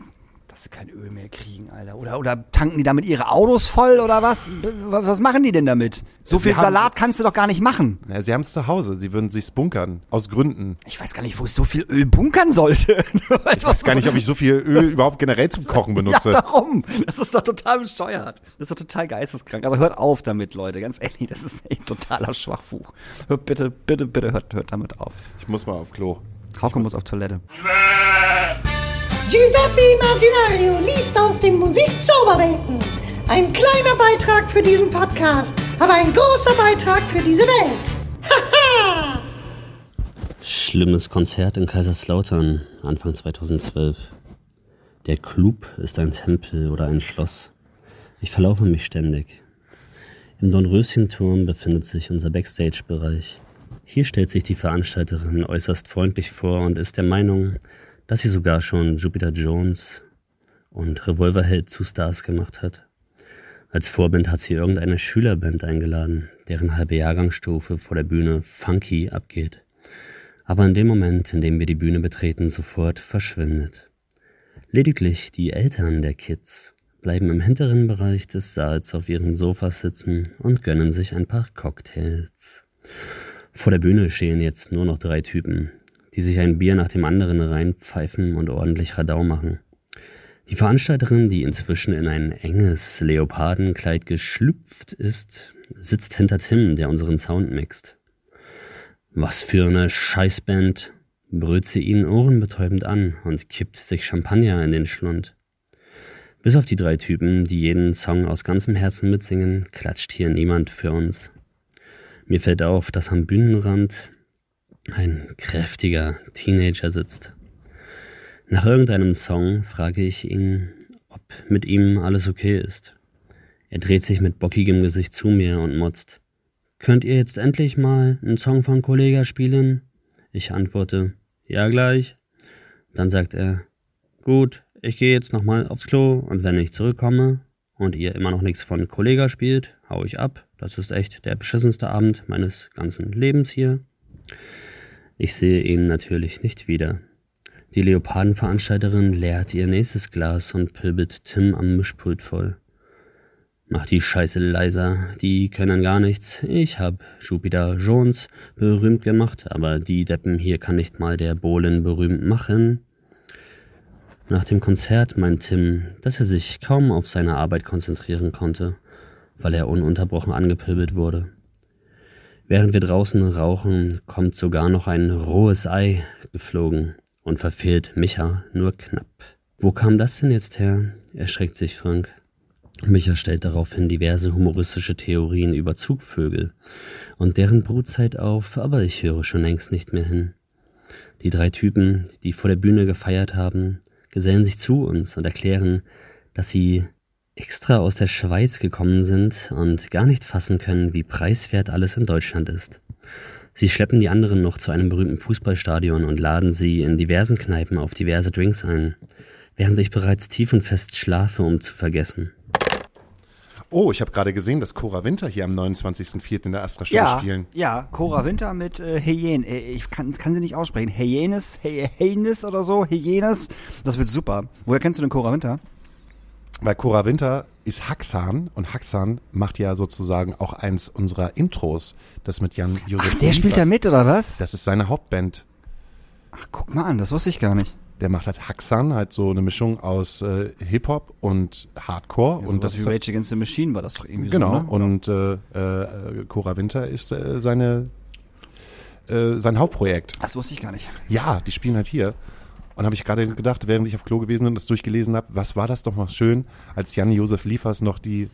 Dass sie kein Öl mehr kriegen, Alter. Oder, oder tanken die damit ihre Autos voll oder was? Was machen die denn damit? So viel haben- Salat kannst du doch gar nicht machen. Na, sie haben es zu Hause. Sie würden sich's bunkern. Aus Gründen. Ich weiß gar nicht, wo ich so viel Öl bunkern sollte. [laughs] Ich weiß gar nicht, ob ich so viel Öl überhaupt generell zum Kochen benutze. Ja, darum. Das ist doch total bescheuert. Das ist doch total geisteskrank. Also hört auf damit, Leute. Ganz ehrlich, das ist echt totaler Schwachbuch. Hört bitte, bitte, bitte, hört, hört damit auf. Ich muss mal auf Klo. Hauke muss auf Toilette. Giuseppe Martinario liest aus den Musikzauberwelten. Ein kleiner Beitrag für diesen Podcast, aber ein großer Beitrag für diese Welt. Haha! Schlimmes Konzert in Kaiserslautern, Anfang 2012. Der Club ist ein Tempel oder ein Schloss. Ich verlaufe mich ständig. Im Dornröschenturm befindet sich unser Backstage-Bereich. Hier stellt sich die Veranstalterin äußerst freundlich vor und ist der Meinung, dass sie sogar schon Jupiter Jones und Revolverheld zu Stars gemacht hat. Als Vorband hat sie irgendeine Schülerband eingeladen, deren halbe Jahrgangsstufe vor der Bühne funky abgeht aber in dem Moment, in dem wir die Bühne betreten, sofort verschwindet. Lediglich die Eltern der Kids bleiben im hinteren Bereich des Saals auf ihren Sofas sitzen und gönnen sich ein paar Cocktails. Vor der Bühne stehen jetzt nur noch drei Typen, die sich ein Bier nach dem anderen reinpfeifen und ordentlich Radau machen. Die Veranstalterin, die inzwischen in ein enges Leopardenkleid geschlüpft ist, sitzt hinter Tim, der unseren Sound mixt. Was für eine Scheißband, brüllt sie ihn ohrenbetäubend an und kippt sich Champagner in den Schlund. Bis auf die drei Typen, die jeden Song aus ganzem Herzen mitsingen, klatscht hier niemand für uns. Mir fällt auf, dass am Bühnenrand ein kräftiger Teenager sitzt. Nach irgendeinem Song frage ich ihn, ob mit ihm alles okay ist. Er dreht sich mit bockigem Gesicht zu mir und motzt. Könnt ihr jetzt endlich mal einen Song von Kollega spielen? Ich antworte, ja gleich. Dann sagt er, gut, ich gehe jetzt nochmal aufs Klo und wenn ich zurückkomme und ihr immer noch nichts von Kollega spielt, hau ich ab. Das ist echt der beschissenste Abend meines ganzen Lebens hier. Ich sehe ihn natürlich nicht wieder. Die Leopardenveranstalterin leert ihr nächstes Glas und pöbelt Tim am Mischpult voll. Mach die Scheiße leiser, die können gar nichts. Ich hab Jupiter Jones berühmt gemacht, aber die Deppen hier kann nicht mal der Bohlen berühmt machen. Nach dem Konzert meint Tim, dass er sich kaum auf seine Arbeit konzentrieren konnte, weil er ununterbrochen angepöbelt wurde. Während wir draußen rauchen, kommt sogar noch ein rohes Ei geflogen und verfehlt Micha nur knapp. Wo kam das denn jetzt her? erschreckt sich Frank. Micha stellt daraufhin diverse humoristische Theorien über Zugvögel und deren Brutzeit auf, aber ich höre schon längst nicht mehr hin. Die drei Typen, die vor der Bühne gefeiert haben, gesellen sich zu uns und erklären, dass sie extra aus der Schweiz gekommen sind und gar nicht fassen können, wie preiswert alles in Deutschland ist. Sie schleppen die anderen noch zu einem berühmten Fußballstadion und laden sie in diversen Kneipen auf diverse Drinks ein, während ich bereits tief und fest schlafe, um zu vergessen. Oh, ich habe gerade gesehen, dass Cora Winter hier am 29.04. in der Astra Show Ja, spielen. ja, Cora Winter mit äh, Hyän. Äh, Ich kann, kann sie nicht aussprechen. Hyenes, Hyenes oder so, Hyenes. Das wird super. Woher kennst du denn Cora Winter? Weil Cora Winter ist Haxan und Haxan macht ja sozusagen auch eins unserer Intros, das mit Jan Josef Ach, der spielt da mit, oder was? Das ist seine Hauptband. Ach, guck mal an, das wusste ich gar nicht. Der macht halt Haxan, halt so eine Mischung aus äh, Hip-Hop und Hardcore. und und das wie Rage Against the Machine war das doch irgendwie Genau, so, ne? und äh, äh, Cora Winter ist äh, seine, äh, sein Hauptprojekt. Das wusste ich gar nicht. Ja, die spielen halt hier. Und habe ich gerade gedacht, während ich auf Klo gewesen bin und das durchgelesen habe, was war das doch mal schön, als Jan-Josef Liefers noch die,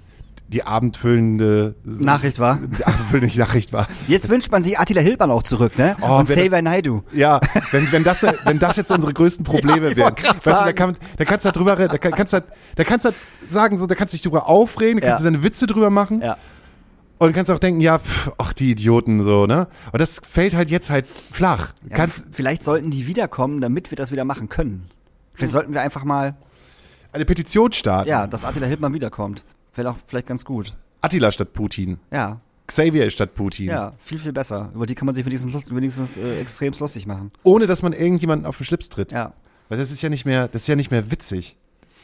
die abendfüllende Nachricht war. Die abendfüllende Nachricht war. Jetzt wünscht man sich Attila Hildmann auch zurück, ne? Oh, und Xavier Naidu. Ja, wenn, wenn, das, wenn das jetzt unsere größten [laughs] Probleme Ja, wären. Weißt du, da, kann, da kannst du drüber, da kann- kannst du, da kannst du sagen, so, da kannst du dich drüber aufregen, da kannst Ja. du deine Witze drüber machen. Ja. Und kannst auch denken, ja, pff, ach, die Idioten, so, ne? Und das fällt halt jetzt halt flach. ja kannst, vielleicht sollten die wiederkommen, damit wir das wieder machen können. Vielleicht sollten wir einfach mal, eine Petition starten. ja, dass Attila Hildmann wiederkommt. Wäre doch vielleicht ganz gut. Attila statt Putin. Ja, Xavier statt Putin. ja, viel, viel besser. Über die kann man sich wenigstens, wenigstens äh, extrem lustig machen. Ohne dass man irgendjemanden auf den Schlips tritt. Ja. Weil das ist ja nicht mehr, das ist ja nicht mehr witzig.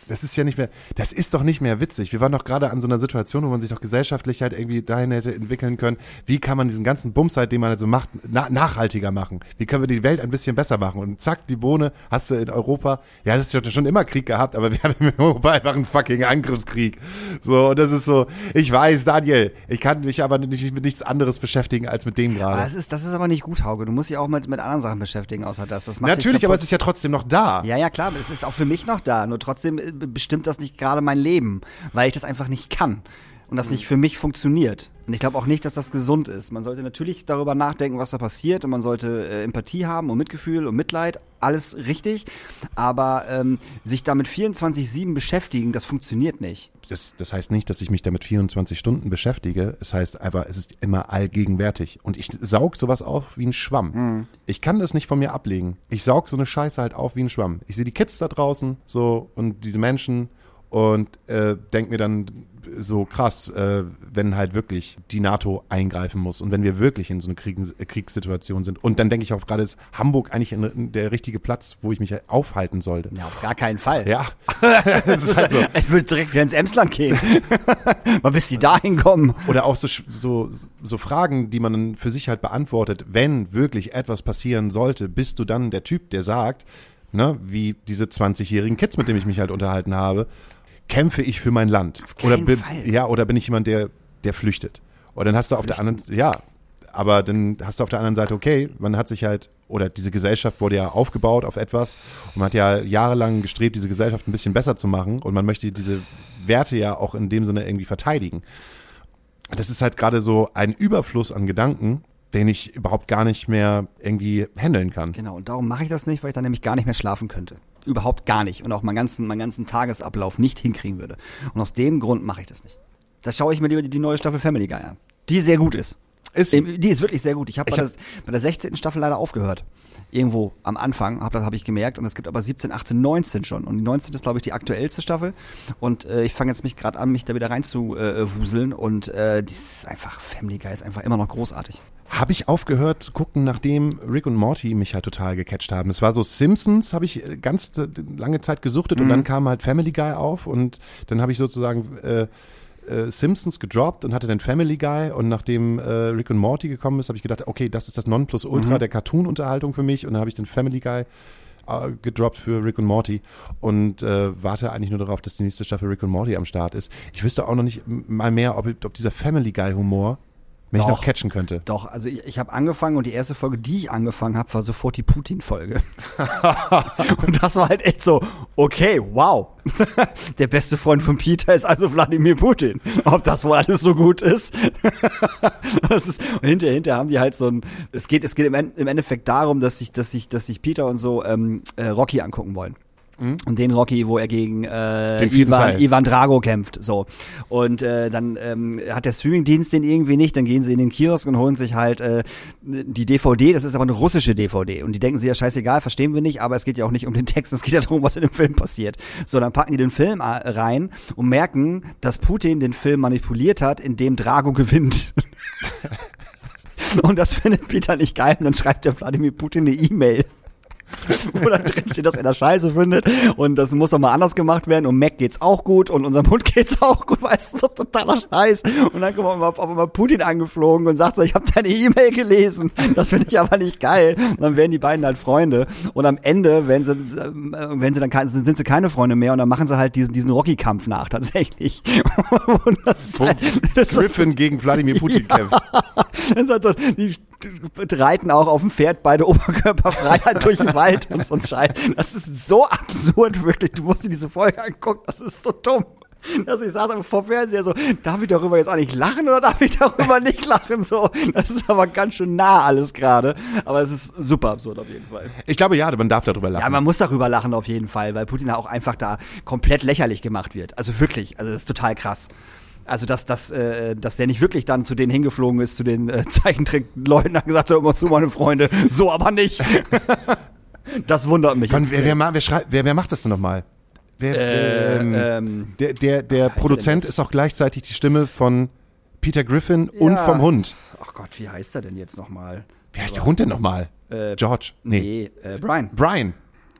Das ist ja nicht mehr, das ist doch nicht mehr witzig. Wir waren doch gerade an so einer Situation, wo man sich doch gesellschaftlich halt irgendwie dahin hätte entwickeln können. Wie kann man diesen ganzen Bums halt, den man halt so macht, na, nachhaltiger machen? Wie können wir die Welt ein bisschen besser machen? Und zack, die Bohne hast du in Europa, ja, das ist ja schon immer Krieg gehabt, aber wir haben in Europa einfach einen fucking Angriffskrieg. So, und das ist so, ich weiß, Daniel, ich kann mich aber nicht mit nichts anderes beschäftigen als mit dem gerade. das ist, das ist aber nicht gut, Hauge. Du musst dich auch mit, mit anderen Sachen beschäftigen, außer das. das macht Natürlich, aber es ist ja trotzdem noch da. Ja, ja, klar, es ist auch für mich noch da. Nur trotzdem äh, bestimmt das nicht gerade mein Leben, weil ich das einfach nicht kann und das nicht für mich funktioniert. Und ich glaube auch nicht, dass das gesund ist. Man sollte natürlich darüber nachdenken, was da passiert und man sollte äh, Empathie haben und Mitgefühl und Mitleid, alles richtig. Aber ähm, sich damit 24-7 beschäftigen, das funktioniert nicht. Das, das heißt nicht, dass ich mich damit 24 Stunden beschäftige. Es heißt einfach, es ist immer allgegenwärtig. Und ich saug sowas auf wie ein Schwamm. Ich kann das nicht von mir ablegen. Ich saug so eine Scheiße halt auf wie ein Schwamm. Ich sehe die Kids da draußen so und diese Menschen und äh, denk mir dann so krass, äh, wenn halt wirklich die NATO eingreifen muss und wenn wir wirklich in so einer Krieg Kriegssituation sind. Und dann denke ich auch gerade, ist Hamburg eigentlich in, in der richtige Platz, wo ich mich aufhalten sollte. Ja, auf gar keinen Fall. Ja, [laughs] das ist halt so. Ich würde direkt wieder ins Emsland gehen. [laughs] Mal bis die dahin kommen. Oder auch so, so, so Fragen, die man dann für sich halt beantwortet. Wenn wirklich etwas passieren sollte, bist du dann der Typ, der sagt, ne, wie diese 20-jährigen Kids, mit denen ich mich halt unterhalten habe, kämpfe ich für mein Land? keinen oder bin, Fall. ja, oder bin ich jemand, der, der flüchtet? Und dann hast du auf der anderen, ja, aber dann hast du auf der anderen Seite, okay, man hat sich halt, oder diese Gesellschaft wurde ja aufgebaut auf etwas und man hat ja jahrelang gestrebt, diese Gesellschaft ein bisschen besser zu machen und man möchte diese Werte ja auch in dem Sinne irgendwie verteidigen. das ist halt gerade so ein Überfluss an Gedanken, den ich überhaupt gar nicht mehr irgendwie handeln kann. Genau, und darum mache ich das nicht, weil ich dann nämlich gar nicht mehr schlafen könnte. Überhaupt gar nicht. Und auch meinen ganzen, meinen ganzen Tagesablauf nicht hinkriegen würde. Und aus dem Grund mache ich das nicht. Da schaue ich mir lieber die, die neue Staffel Family Guy an. Die sehr gut ist. Ist Die ist wirklich sehr gut. Ich habe bei, hab- bei der 16. Staffel leider aufgehört. Irgendwo am Anfang, hab, das habe ich gemerkt. Und es gibt aber 17, 18, 19 schon. Und die 19 ist, glaube ich, die aktuellste Staffel. Und äh, ich fange jetzt mich gerade an, mich da wieder rein zu äh, wuseln. Und äh, die ist einfach, Family Guy ist einfach immer noch großartig. habe ich aufgehört zu gucken, nachdem Rick und Morty mich halt total gecatcht haben. Es war so Simpsons, habe ich äh, ganz äh, lange Zeit gesuchtet und dann kam halt Family Guy auf und dann habe ich sozusagen äh, äh, Simpsons gedroppt und hatte dann Family Guy und nachdem äh, Rick und Morty gekommen ist, habe ich gedacht, okay, das ist das Nonplusultra der Cartoon-Unterhaltung für mich und dann habe ich den Family Guy äh, gedroppt für Rick und Morty und äh, warte eigentlich nur darauf, dass die nächste Staffel Rick und Morty am Start ist. Ich wüsste auch noch nicht mal mehr, ob, ob dieser Family Guy Humor mich Doch. noch catchen könnte. Doch, also ich, ich habe angefangen und die erste Folge, die ich angefangen habe, war sofort die Putin-Folge. [laughs] und das war halt echt so, okay, wow. [laughs] Der beste Freund von Peter ist also Wladimir Putin. Ob das wohl alles so gut ist. [laughs] das ist und hinterher, hinterher haben die halt so ein, es geht, es geht im Endeffekt darum, dass sich, dass sich, dass sich Peter und so ähm, äh, Rocky angucken wollen. Und den Rocky, wo er gegen äh, Den Ivan, Teil. Ivan Drago kämpft. So. Und äh, dann ähm, hat der Streamingdienst den irgendwie nicht, dann gehen sie in den Kiosk und holen sich halt äh, die DVD, das ist aber eine russische DVD. Und die denken sich ja scheißegal, verstehen wir nicht, aber es geht ja auch nicht um den Text, es geht ja darum, was in dem Film passiert. So, dann packen die den Film äh, rein und merken, dass Putin den Film manipuliert hat, indem Drago gewinnt. [laughs] Und das findet Peter nicht geil. Und dann schreibt der Wladimir Putin eine E-Mail. Wo dann drin steht, dass er das scheiße findet. Und das muss doch mal anders gemacht werden. Und Mac geht's auch gut. Und unserem Hund [laughs] geht's auch gut. Weißt du, so totaler Scheiß. Und dann kommt mal, auf einmal Putin angeflogen und sagt so, ich habe deine E-Mail gelesen. Das finde ich aber nicht geil. Und dann werden die beiden halt Freunde. Und am Ende, wenn sie, ähm, äh, wenn sie dann sind sie keine Freunde mehr. Und dann machen sie halt diesen, diesen Rocky-Kampf nach, tatsächlich. Und das ist halt, das ist- Griffin gegen Wladimir Putin [laughs] Ja. kämpft. dann sagt er, die reiten auch auf dem Pferd, beide [laughs] oberkörperfrei durch den Wald und so ein Scheiß. Das ist so absurd, wirklich. Du musst dir diese Folge angucken, das ist so dumm. Dass ich saß am vor Fernseher so, darf ich darüber jetzt eigentlich lachen oder darf ich darüber nicht lachen? So, das ist aber ganz schön nah alles gerade. Aber es ist super absurd auf jeden Fall. Ich glaube, ja, man darf darüber lachen. Ja, man muss darüber lachen auf jeden Fall, weil Putin auch einfach da komplett lächerlich gemacht wird. Also wirklich, also das ist total krass. Also dass, dass, äh, dass der nicht wirklich dann zu denen hingeflogen ist, zu den äh, [laughs] Zeichentrickleuten, hat gesagt, hör mal zu, meine Freunde, so aber nicht. [laughs] das wundert mich. Wann, wer, wer, wer, wer, wer macht das denn nochmal? Wer, Äh, ähm, ähm, der der, der er Produzent ist auch gleichzeitig die Stimme von Peter Griffin und Ja. vom Hund. ach Gott, wie heißt er denn jetzt nochmal? Wie heißt der Hund denn nochmal? Äh, George? Nee. Nee, äh, Brian. Brian.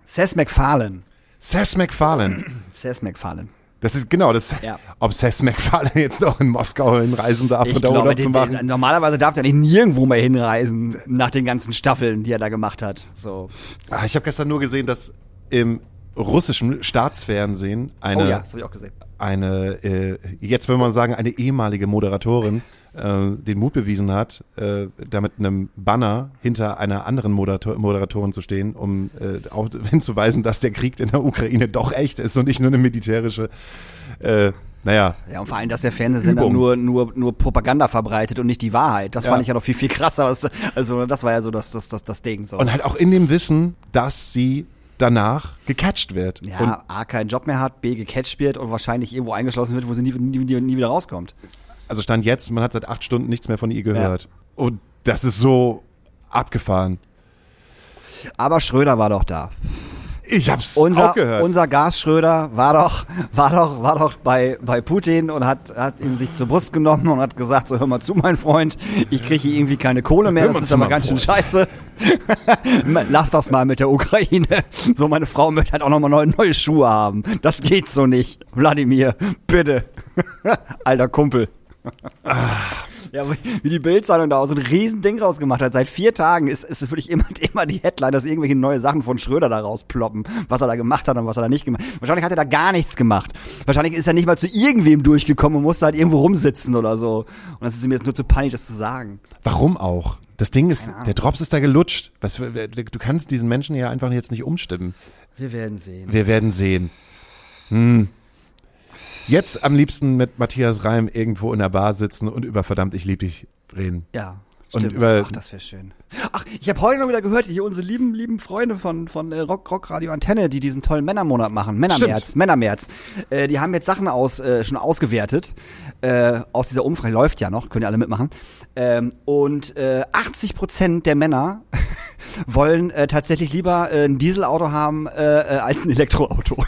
Seth MacFarlane. Seth MacFarlane. [clears throat] Seth MacFarlane. Das ist genau das. Ja. Ob Seth MacFarlane [laughs] jetzt noch in Moskau hinreisen darf Ich und glaube, Urlaub den, zu machen. den, normalerweise darf der nicht nirgendwo mehr hinreisen, nach den ganzen Staffeln, die er da gemacht hat. So. Ah, ich habe gestern nur gesehen, dass im russischen Staatsfernsehen eine oh ja, eine, äh, jetzt würde man sagen, eine ehemalige Moderatorin äh, den Mut bewiesen hat, äh, da mit einem Banner hinter einer anderen Moderator Moderatorin zu stehen, um äh, auch [laughs] hinzuweisen, dass der Krieg in der Ukraine doch echt ist und nicht nur eine militärische, äh, naja, Ja, und vor allem, dass der Fernsehsender Übung. nur, nur, nur Propaganda verbreitet und nicht die Wahrheit. Das Ja. fand ich ja noch viel, viel krasser. Also, das war ja so das, das, das, das Ding. So. und halt auch in dem Wissen, dass sie danach gecatcht wird. Und ja, A, keinen Job mehr hat, B, gecatcht wird und wahrscheinlich irgendwo eingeschlossen wird, wo sie nie, nie, nie wieder rauskommt. Also stand jetzt, man hat seit acht Stunden nichts mehr von ihr gehört. Und das ist so abgefahren. Aber Schröder war doch da. Ich hab's Unser, auch gehört. unser Gas Schröder war doch, war doch, war doch bei, bei Putin und hat, hat ihn sich zur Brust genommen und hat gesagt, so hör mal zu, mein Freund, ich kriege hier irgendwie keine Kohle mehr, das ist aber ganz schön Freund. scheiße. [laughs] Lass das mal mit der Ukraine. So, meine Frau möchte halt auch nochmal neue, neue Schuhe haben. Das geht so nicht. Wladimir, bitte. [laughs] Alter Kumpel. Ja, wie die Bildzeitung da auch so ein Riesending rausgemacht hat. Seit vier Tagen ist, ist wirklich immer, [laughs] immer die Headline, dass irgendwelche neue Sachen von Schröder da rausploppen, was er da gemacht hat und was er da nicht gemacht hat. Wahrscheinlich hat er da gar nichts gemacht. Wahrscheinlich ist er nicht mal zu irgendwem durchgekommen und musste halt irgendwo rumsitzen oder so. Und das ist ihm jetzt nur zu peinlich, das zu sagen. Warum auch? Das Ding ist, der Drops ist da gelutscht. Was, du kannst diesen Menschen ja einfach jetzt nicht umstimmen. Wir werden sehen. Wir werden sehen. Hm. Jetzt am liebsten mit Matthias Reim irgendwo in der Bar sitzen und über verdammt, ich lieb dich reden. Ja. Und über- Ach, das wäre schön. Ach, ich habe heute noch wieder gehört, hier unsere lieben, lieben Freunde von, von äh, Rock, Rock Radio Antenne, die diesen tollen Männermonat machen. Männermärz, Stimmt. Männermärz. Äh, die haben jetzt Sachen aus, äh, schon ausgewertet. Äh, aus dieser Umfrage läuft ja noch, können ja alle mitmachen. Ähm, und äh, 80 Prozent der Männer wollen äh, tatsächlich lieber äh, ein Dieselauto haben äh, äh, als ein Elektroauto.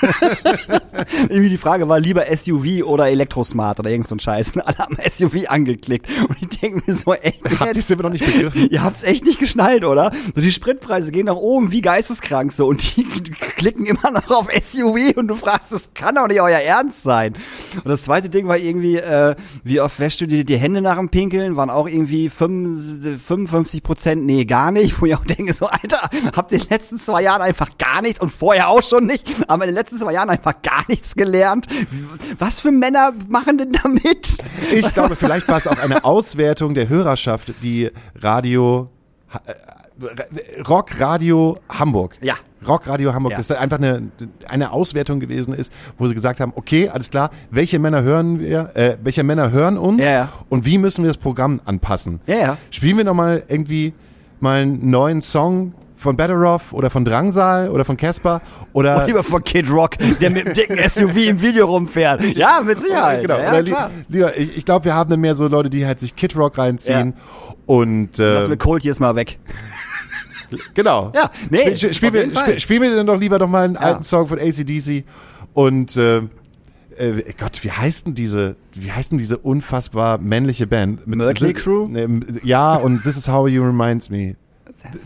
[laughs] Irgendwie die Frage war lieber SUV oder Elektrosmart oder irgend so ein Scheiß. Und alle haben SUV angeklickt. Und ich denke mir so, echt, Habt ihr immer noch nicht begriffen? [laughs] Ihr habt's echt nicht geschnallt, oder? So die Spritpreise gehen nach oben wie geisteskrank so und die [laughs] klicken immer noch auf SUV und du fragst, das kann doch nicht euer Ernst sein. Und das zweite Ding war irgendwie, äh, wie oft wäschst du dir die Hände nach dem Pinkeln? Waren auch irgendwie 55 55 Prozent, nee, gar nicht. Wo ich auch denke, so, Alter, habt ihr in den letzten zwei Jahren einfach gar nichts und vorher auch schon nicht, aber in den letzten zwei Jahren einfach gar nichts gelernt? Was für Männer machen denn damit? Ich glaube, vielleicht war es auch eine Auswertung der Hörerschaft, die Radio äh, Rock Radio Hamburg. Ja. Rock Radio Hamburg, Ja. das ist einfach eine, eine Auswertung gewesen ist, wo sie gesagt haben, okay, alles klar, welche Männer hören wir, äh, welche Männer hören uns Ja, ja. und wie müssen wir das Programm anpassen? Ja, ja. Spielen wir nochmal irgendwie mal einen neuen Song von Better Off oder von Drangsal oder von Casper oder Lieber von Kid Rock, der mit dem dicken [laughs] SUV im Video rumfährt. Ja, mit Sicherheit. Genau. Ja, ja, li klar. lieber, ich, ich glaube, wir haben dann mehr so Leute, die halt sich Kid Rock reinziehen und äh, Lass mir Cold jetzt mal weg. [laughs] genau. Ja, nee, Spiel, spiel, wir, Fall. spiel, spielen wir dann doch lieber noch mal einen Ja. alten Song von ACDC und äh, äh, Gott, wie heißt denn diese, wie heißt denn diese unfassbar männliche Band? Mit- Crüe? Ne, Ja, und This is how you reminds me.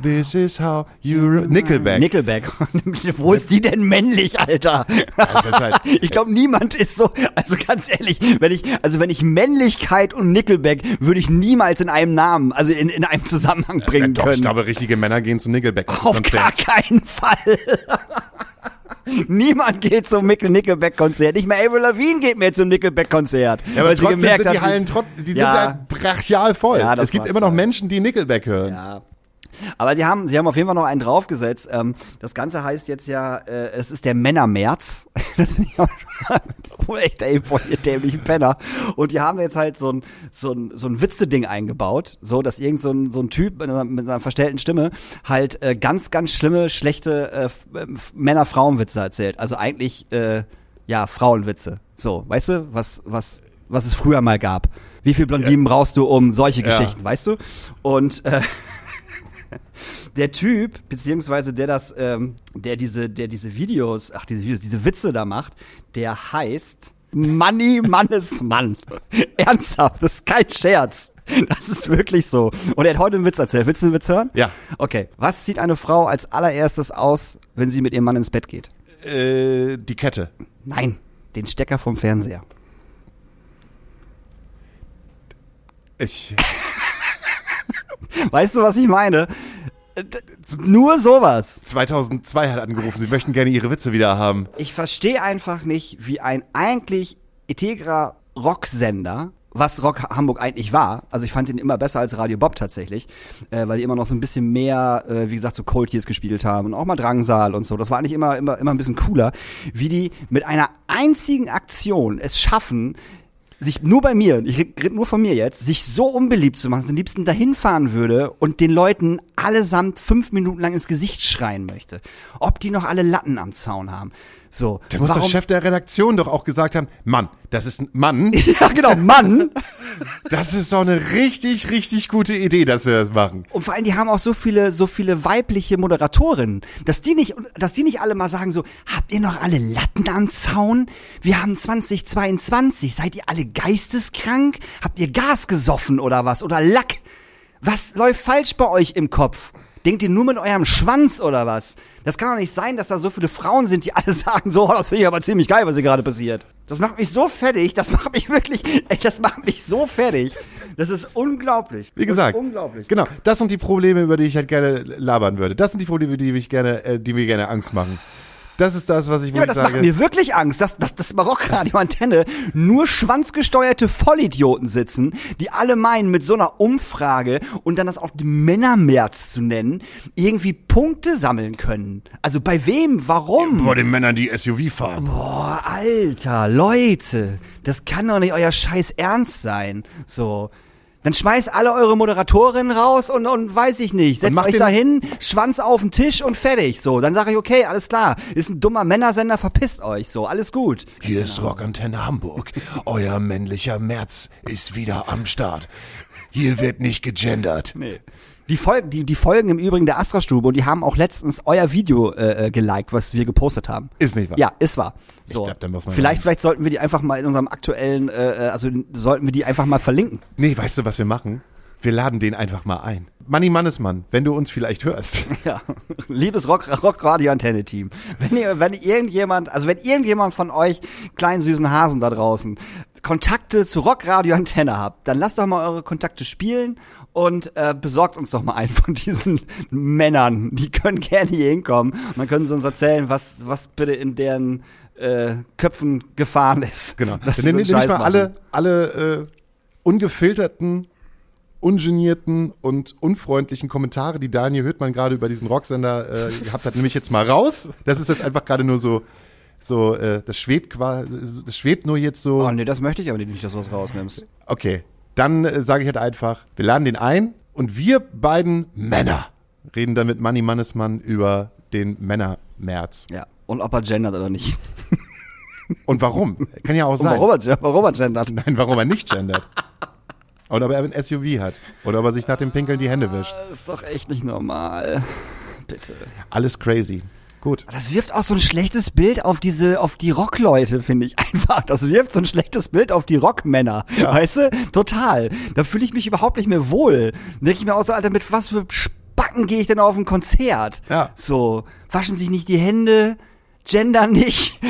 This is how you Nickelback. Nickelback. [laughs] Wo ist die denn männlich, Alter? Halt- [laughs] ich glaube, niemand ist so, also ganz ehrlich, wenn ich, also wenn ich Männlichkeit und Nickelback würde ich niemals in einem Namen, also in, in einem Zusammenhang bringen Äh, Doch, können. ich glaube, richtige Männer gehen zu Nickelback. Auf gar keinen Fall. [laughs] [laughs] Niemand geht zum Nickel Nickelback-Konzert. Nicht mehr Avril Lavigne geht mehr zum Nickelback-Konzert. Ja, aber weil sie trotzdem gemerkt sind die Hallen trotz, die sind Ja. ja brachial voll. Ja, das es gibt immer noch. Menschen, die Nickelback hören. Ja. Aber sie haben, sie haben auf jeden Fall noch einen draufgesetzt. Ähm, das Ganze heißt jetzt ja, äh, es ist der Männermärz. [laughs] Das finde ich auch schon [laughs] echt, ey, voll ihr dämlichen Penner. Und die haben jetzt halt so ein, so ein, so ein Witze-Ding eingebaut, so, dass irgend so ein, so ein Typ mit einer, mit einer verstellten Stimme halt äh, ganz, ganz schlimme, schlechte äh, äh, Männer-Frauen-Witze erzählt. Also eigentlich, äh, ja, Frauenwitze. So, weißt du, was, was, was es früher mal gab. Wie viel Blondinen brauchst du um solche Ja. Geschichten, weißt du? Und äh, [laughs] der Typ, beziehungsweise der das, ähm, der diese, der diese Videos, ach diese Videos, diese Witze da macht, der heißt Money Mannesmann. [laughs] Ernsthaft, das ist kein Scherz. Das ist wirklich so. Und er hat heute einen Witz erzählt. Willst du den Witz hören? Ja. Okay. Was zieht eine Frau als allererstes aus, wenn sie mit ihrem Mann ins Bett geht? Äh, die Kette. Nein, den Stecker vom Fernseher. Ich, [laughs] Weißt du, was ich meine? Äh, Nur sowas. 2002 hat angerufen, sie möchten gerne ihre Witze wieder haben. Ich verstehe einfach nicht, wie ein eigentlich integrer Rocksender, was Rock Hamburg eigentlich war, also ich fand ihn immer besser als Radio Bob tatsächlich, äh, weil die immer noch so ein bisschen mehr, äh, wie gesagt, so Cold Years gespielt haben und auch mal Drangsal und so. Das war eigentlich immer, immer, immer ein bisschen cooler, wie die mit einer einzigen Aktion es schaffen, sich nur bei mir, ich rede nur von mir jetzt, sich so unbeliebt zu machen, dass ich am liebsten dahin fahren würde und den Leuten allesamt fünf Minuten lang ins Gesicht schreien möchte. Ob die noch alle Latten am Zaun haben. So. Da muss der Chef der Redaktion doch auch gesagt haben, Mann, das ist ein Mann, [laughs] Ja, genau, Mann. das ist doch eine richtig, richtig gute Idee, dass wir das machen. Und vor allem, die haben auch so viele, so viele weibliche Moderatorinnen, dass die nicht, dass die nicht alle mal sagen so, habt ihr noch alle Latten am Zaun? Wir haben 2022, seid ihr alle geisteskrank? Habt ihr Gas gesoffen oder was? Oder Lack? Was läuft falsch bei euch im Kopf? Denkt ihr nur mit eurem Schwanz oder was? Das kann doch nicht sein, dass da so viele Frauen sind, die alle [laughs] sagen so, das finde ich aber ziemlich geil, was hier gerade passiert. Das macht mich so fertig, das macht mich [laughs] wirklich, ey, das macht mich so fertig. Das ist unglaublich. Wie gesagt, unglaublich. genau, das sind die Probleme, über die ich halt gerne labern würde. Das sind die Probleme, die mich gerne, äh, die mir gerne Angst machen. Das ist das, was ich Ja, aber wirklich das sage. macht mir wirklich Angst, dass, dass das Barockradio-Antenne nur schwanzgesteuerte Vollidioten sitzen, die alle meinen, mit so einer Umfrage und dann das auch Männermärz zu nennen, irgendwie Punkte sammeln können. Also bei wem? Warum? Vor den Männern, die SUV fahren. Boah, Alter, Leute, das kann doch nicht euer Scheiß Ernst sein. So. Dann schmeißt alle eure Moderatorinnen raus und, und weiß ich nicht. Setzt euch den- da hin, Schwanz auf den Tisch und fertig. So, dann sage ich, okay, alles klar. Ist ein dummer Männersender, verpisst euch. So, alles gut. Hier ist Rockantenne Hamburg. Euer männlicher März ist wieder am Start. Hier wird nicht gegendert. Nee. Die, Folgen, die, die Folgen im Übrigen der Astra-Stube und die haben auch letztens euer Video äh, äh, geliked, was wir gepostet haben. Ist nicht wahr? Ja, ist wahr. So. glaub, da muss man vielleicht, vielleicht sollten wir die einfach mal in unserem aktuellen, äh, äh, also sollten wir die einfach mal verlinken. Nee, weißt du, was wir machen? Wir laden den einfach mal ein. Manni Mannesmann, wenn du uns vielleicht hörst. [laughs] Ja, liebes Rock, Rockradio-Antenne-Team, wenn ihr, wenn irgendjemand, also wenn irgendjemand von euch kleinen süßen Hasen da draußen Kontakte zu Rockradio-Antenne habt, dann lasst doch mal eure Kontakte spielen und äh, besorgt uns doch mal einen von diesen [laughs] Männern. Die können gerne hier hinkommen und dann können sie uns erzählen, was, was bitte in deren äh, Köpfen gefahren ist. Genau. Dann sie so mal alle, alle äh, ungefilterten, ungenierten und unfreundlichen Kommentare, die Daniel Hüttmann gerade über diesen Rocksender äh, gehabt hat, nehme ich jetzt mal raus. Das ist jetzt einfach gerade nur so, so, äh, das schwebt quasi, das schwebt nur jetzt so. Oh nee, das möchte ich aber nicht, dass du was rausnimmst. Okay, dann äh, sage ich halt einfach, wir laden den ein und wir beiden Männer reden dann mit Manni Mannesmann über den Männermärz. Ja. Und ob er gendert oder nicht. Und warum? Kann ja auch Und sein. warum er, warum er gendert. Nein, warum er nicht gendert. [laughs] Oder ob er ein SUV hat. Oder ob er sich nach dem Pinkeln die Hände wischt. Das ist doch echt nicht normal. Bitte. Alles crazy. Gut. Das wirft auch so ein schlechtes Bild auf diese, auf die Rockleute, finde ich [laughs] einfach. Das wirft so ein schlechtes Bild auf die Rockmänner. Weißt du? Total. Da fühle ich mich überhaupt nicht mehr wohl. Denke ich mir auch so, Alter, mit was für Spacken gehe ich denn auf ein Konzert? Ja. So, waschen sich nicht die Hände, gender nicht,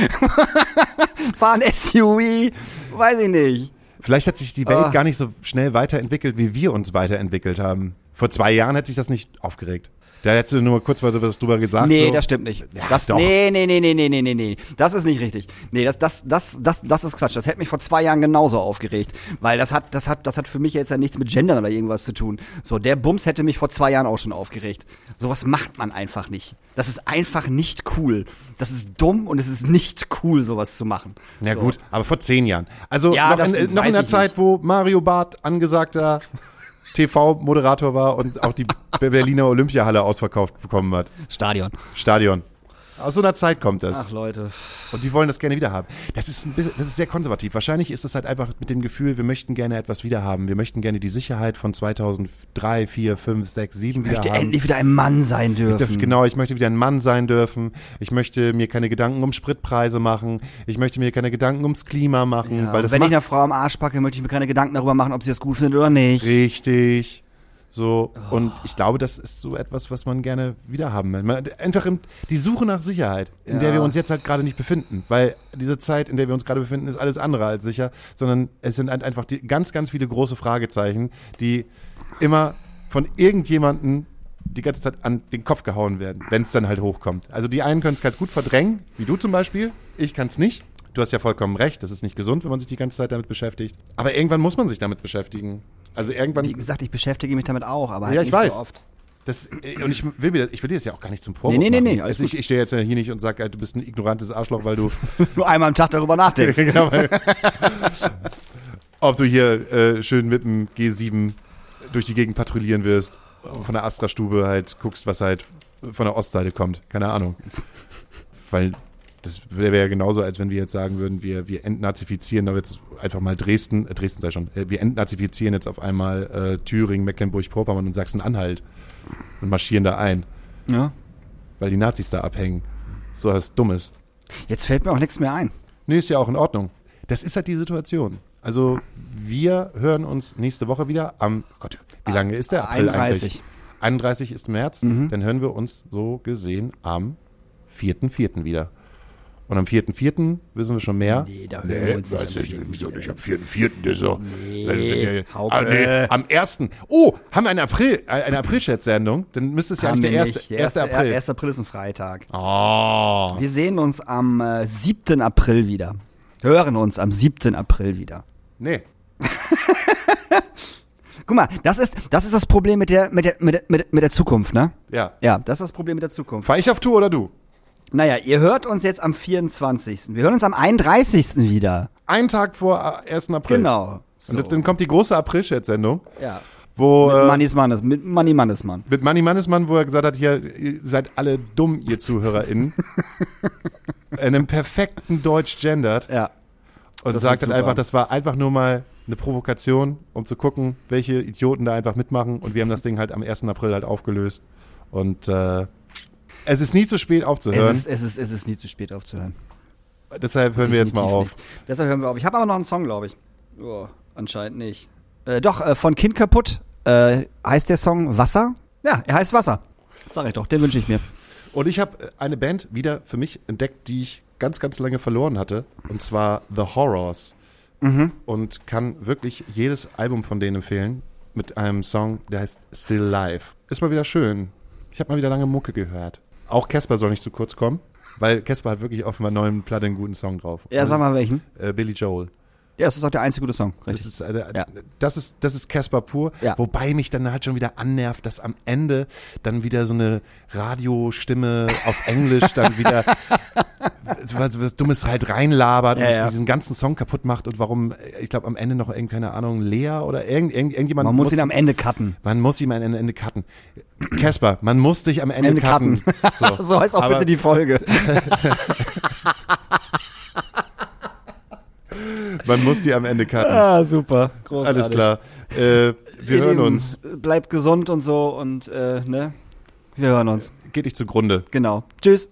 [laughs] fahren SUV, weiß ich nicht. Vielleicht hat sich die Welt Ah. gar nicht so schnell weiterentwickelt, wie wir uns weiterentwickelt haben. Vor zwei Jahren hätte sich das nicht aufgeregt. Da hättest du nur kurz mal was drüber gesagt. Nee, so. das stimmt nicht. Ja, das, doch. Nee, nee, nee, nee, nee, nee, nee, nee. Das ist nicht richtig. Nee, das, das, das, das, das ist Quatsch. Das hätte mich vor zwei Jahren genauso aufgeregt. Weil das hat, das hat, das hat für mich jetzt ja nichts mit Gendern oder irgendwas zu tun. So, der Bums hätte mich vor zwei Jahren auch schon aufgeregt. Sowas macht man einfach nicht. Das ist einfach nicht cool. Das ist dumm und es ist nicht cool, sowas zu machen. Ja so. gut, aber vor zehn Jahren. Also Ja, noch, in, noch weiß in der Zeit, nicht. wo Mario Barth angesagter TV-Moderator war und auch die Berliner Olympiahalle ausverkauft bekommen hat. Stadion. Stadion. Aus so einer Zeit kommt das. Ach, Leute. Und die wollen das gerne wieder haben. Das ist, ein bisschen, das ist sehr konservativ. Wahrscheinlich ist es halt einfach mit dem Gefühl, wir möchten gerne etwas wieder haben. Wir möchten gerne die Sicherheit von 2003, 4, 5, 6, 7 Ich wieder möchte endlich wieder ein Mann sein Ich dürfen. darf, genau, ich möchte wieder ein Mann sein dürfen. Ich möchte mir keine Gedanken um Spritpreise machen. Ich möchte mir keine Gedanken ums Klima machen, Ja, weil das wenn ich einer Frau am Arsch packe, möchte ich mir keine Gedanken darüber machen, ob sie das gut findet oder nicht. richtig. So, und ich glaube, das ist so etwas, was man gerne wieder haben will. Man, einfach die Suche nach Sicherheit, in der Ja. wir uns jetzt halt gerade nicht befinden. Weil diese Zeit, in der wir uns gerade befinden, ist alles andere als sicher, sondern es sind halt einfach die, ganz, ganz viele große Fragezeichen, die immer von irgendjemandem die ganze Zeit an den Kopf gehauen werden, wenn es dann halt hochkommt. Also die einen können es halt gut verdrängen, wie du zum Beispiel. Ich kann es nicht. Du hast ja vollkommen recht, das ist nicht gesund, wenn man sich die ganze Zeit damit beschäftigt. Aber irgendwann muss man sich damit beschäftigen. Also irgendwann. Wie gesagt, ich beschäftige mich damit auch, aber halt Ja, ich nicht weiß. so oft. Das, äh, und ich will, mir, ich will dir das ja auch gar nicht zum Vorwurf Nee, nee, nee, machen. nee, also ich, ich stehe jetzt hier nicht und sage, du bist ein ignorantes Arschloch, weil du, [laughs] Nur einmal am Tag darüber nachdenkst. [laughs] genau, ob du hier äh, schön mit dem G7 durch die Gegend patrouillieren wirst, von der Astra-Stube halt guckst, was halt von der Ostseite kommt. Keine Ahnung. Weil das wäre ja genauso, als wenn wir jetzt sagen würden, wir, wir entnazifizieren aber jetzt einfach mal Dresden, äh, Dresden sei schon, äh, wir entnazifizieren jetzt auf einmal äh, Thüringen, Mecklenburg-Vorpommern und Sachsen-Anhalt und marschieren da ein, Ja. weil die Nazis da abhängen. So was Dummes. Jetzt fällt mir auch nichts mehr ein. Nee, ist ja auch in Ordnung. Das ist halt die Situation. Also, wir hören uns nächste Woche wieder am, Gott, wie lange ist der April 31. eigentlich? 31 ist März. Dann hören wir uns so gesehen am 4.4. wieder. Und am 4.4. wissen wir schon mehr. Nee, da hören wir uns nicht weiß am ich, nicht am 4.4. Das so. Nee, Hauke. ah, nee, am 1. Oh, haben wir eine April, äh, eine April-Chat-Sendung? Dann müsste es ja Haben eigentlich der wir 1. nicht. Der 1. erste, April. 1. April ist ein Freitag. Oh. Wir sehen uns am äh, 7. April wieder. Hören uns am 7. April wieder. Nee. [laughs] Guck mal, das ist, das ist das Problem mit der, mit der, mit der, mit der, mit der Zukunft, ne? Ja. Ja, das ist das Problem mit der Zukunft. Fahr ich auf Tour oder du? Naja, ihr hört uns jetzt am 24. Wir hören uns am 31. wieder. Einen Tag vor äh, 1. April. Genau. So. Und dann kommt die große April-Chat-Sendung, ja. wo Mit äh, Mannis Mannes, mit Manni Mannesmann. mit Manni Mannesmann, wo er gesagt hat, hier, ihr seid alle dumm, ihr ZuhörerInnen. [laughs] In einem perfekten Deutsch gendert. Ja. Und Das sagt dann einfach, das war einfach nur mal eine Provokation, um zu gucken, welche Idioten da einfach mitmachen. Und wir haben das Ding halt am 1. April halt aufgelöst. Und äh, es ist nie zu spät Es aufzuhören. ist, es, ist, es ist nie zu spät aufzuhören. Deshalb hören wir jetzt mal Definitiv auf. Nicht. Deshalb hören wir auf. Ich habe aber noch einen Song, glaube ich. Oh, anscheinend nicht. Äh, doch, äh, von Kind kaputt äh, heißt der Song Wasser. Ja, er heißt Wasser. Sag ich doch, den wünsche ich mir. Und ich habe eine Band wieder für mich entdeckt, die ich ganz, ganz lange verloren hatte. Und zwar The Horrors. Und kann wirklich jedes Album von denen empfehlen. Mit einem Song, der heißt Still Life. Ist mal wieder schön. Ich habe mal wieder lange Mucke gehört. Auch Casper soll nicht zu kurz kommen. Weil Casper hat wirklich auf meiner neuen Platte einen guten Song drauf. Ja, sag das mal welchen. ist, Äh, Billy Joel. Ja, das ist auch der einzige gute Song. Das Richtig. ist, äh, Ja. das ist das ist Casper pur, Ja. wobei mich dann halt schon wieder annervt, dass am Ende dann wieder so eine Radiostimme auf Englisch dann [laughs] wieder so was, was Dummes halt reinlabert Ja, und ja. diesen ganzen Song kaputt macht und warum, äh, ich glaube am Ende noch irgend, keine Ahnung, Lea oder irgend, irgend, irgendjemand Man muss ihn am Ende cutten. man muss ihn am Ende, Ende cutten. Casper, man muss dich am Ende, Ende cutten. So, [laughs] So heißt auch Aber bitte die Folge. [laughs] Man muss die am Ende cutten. ah, super. Großartig. Alles klar. Äh, wir Ihr hören Lieben, uns. Bleibt gesund und so und, äh, ne? Wir hören uns. Geht nicht zugrunde. Genau. Tschüss.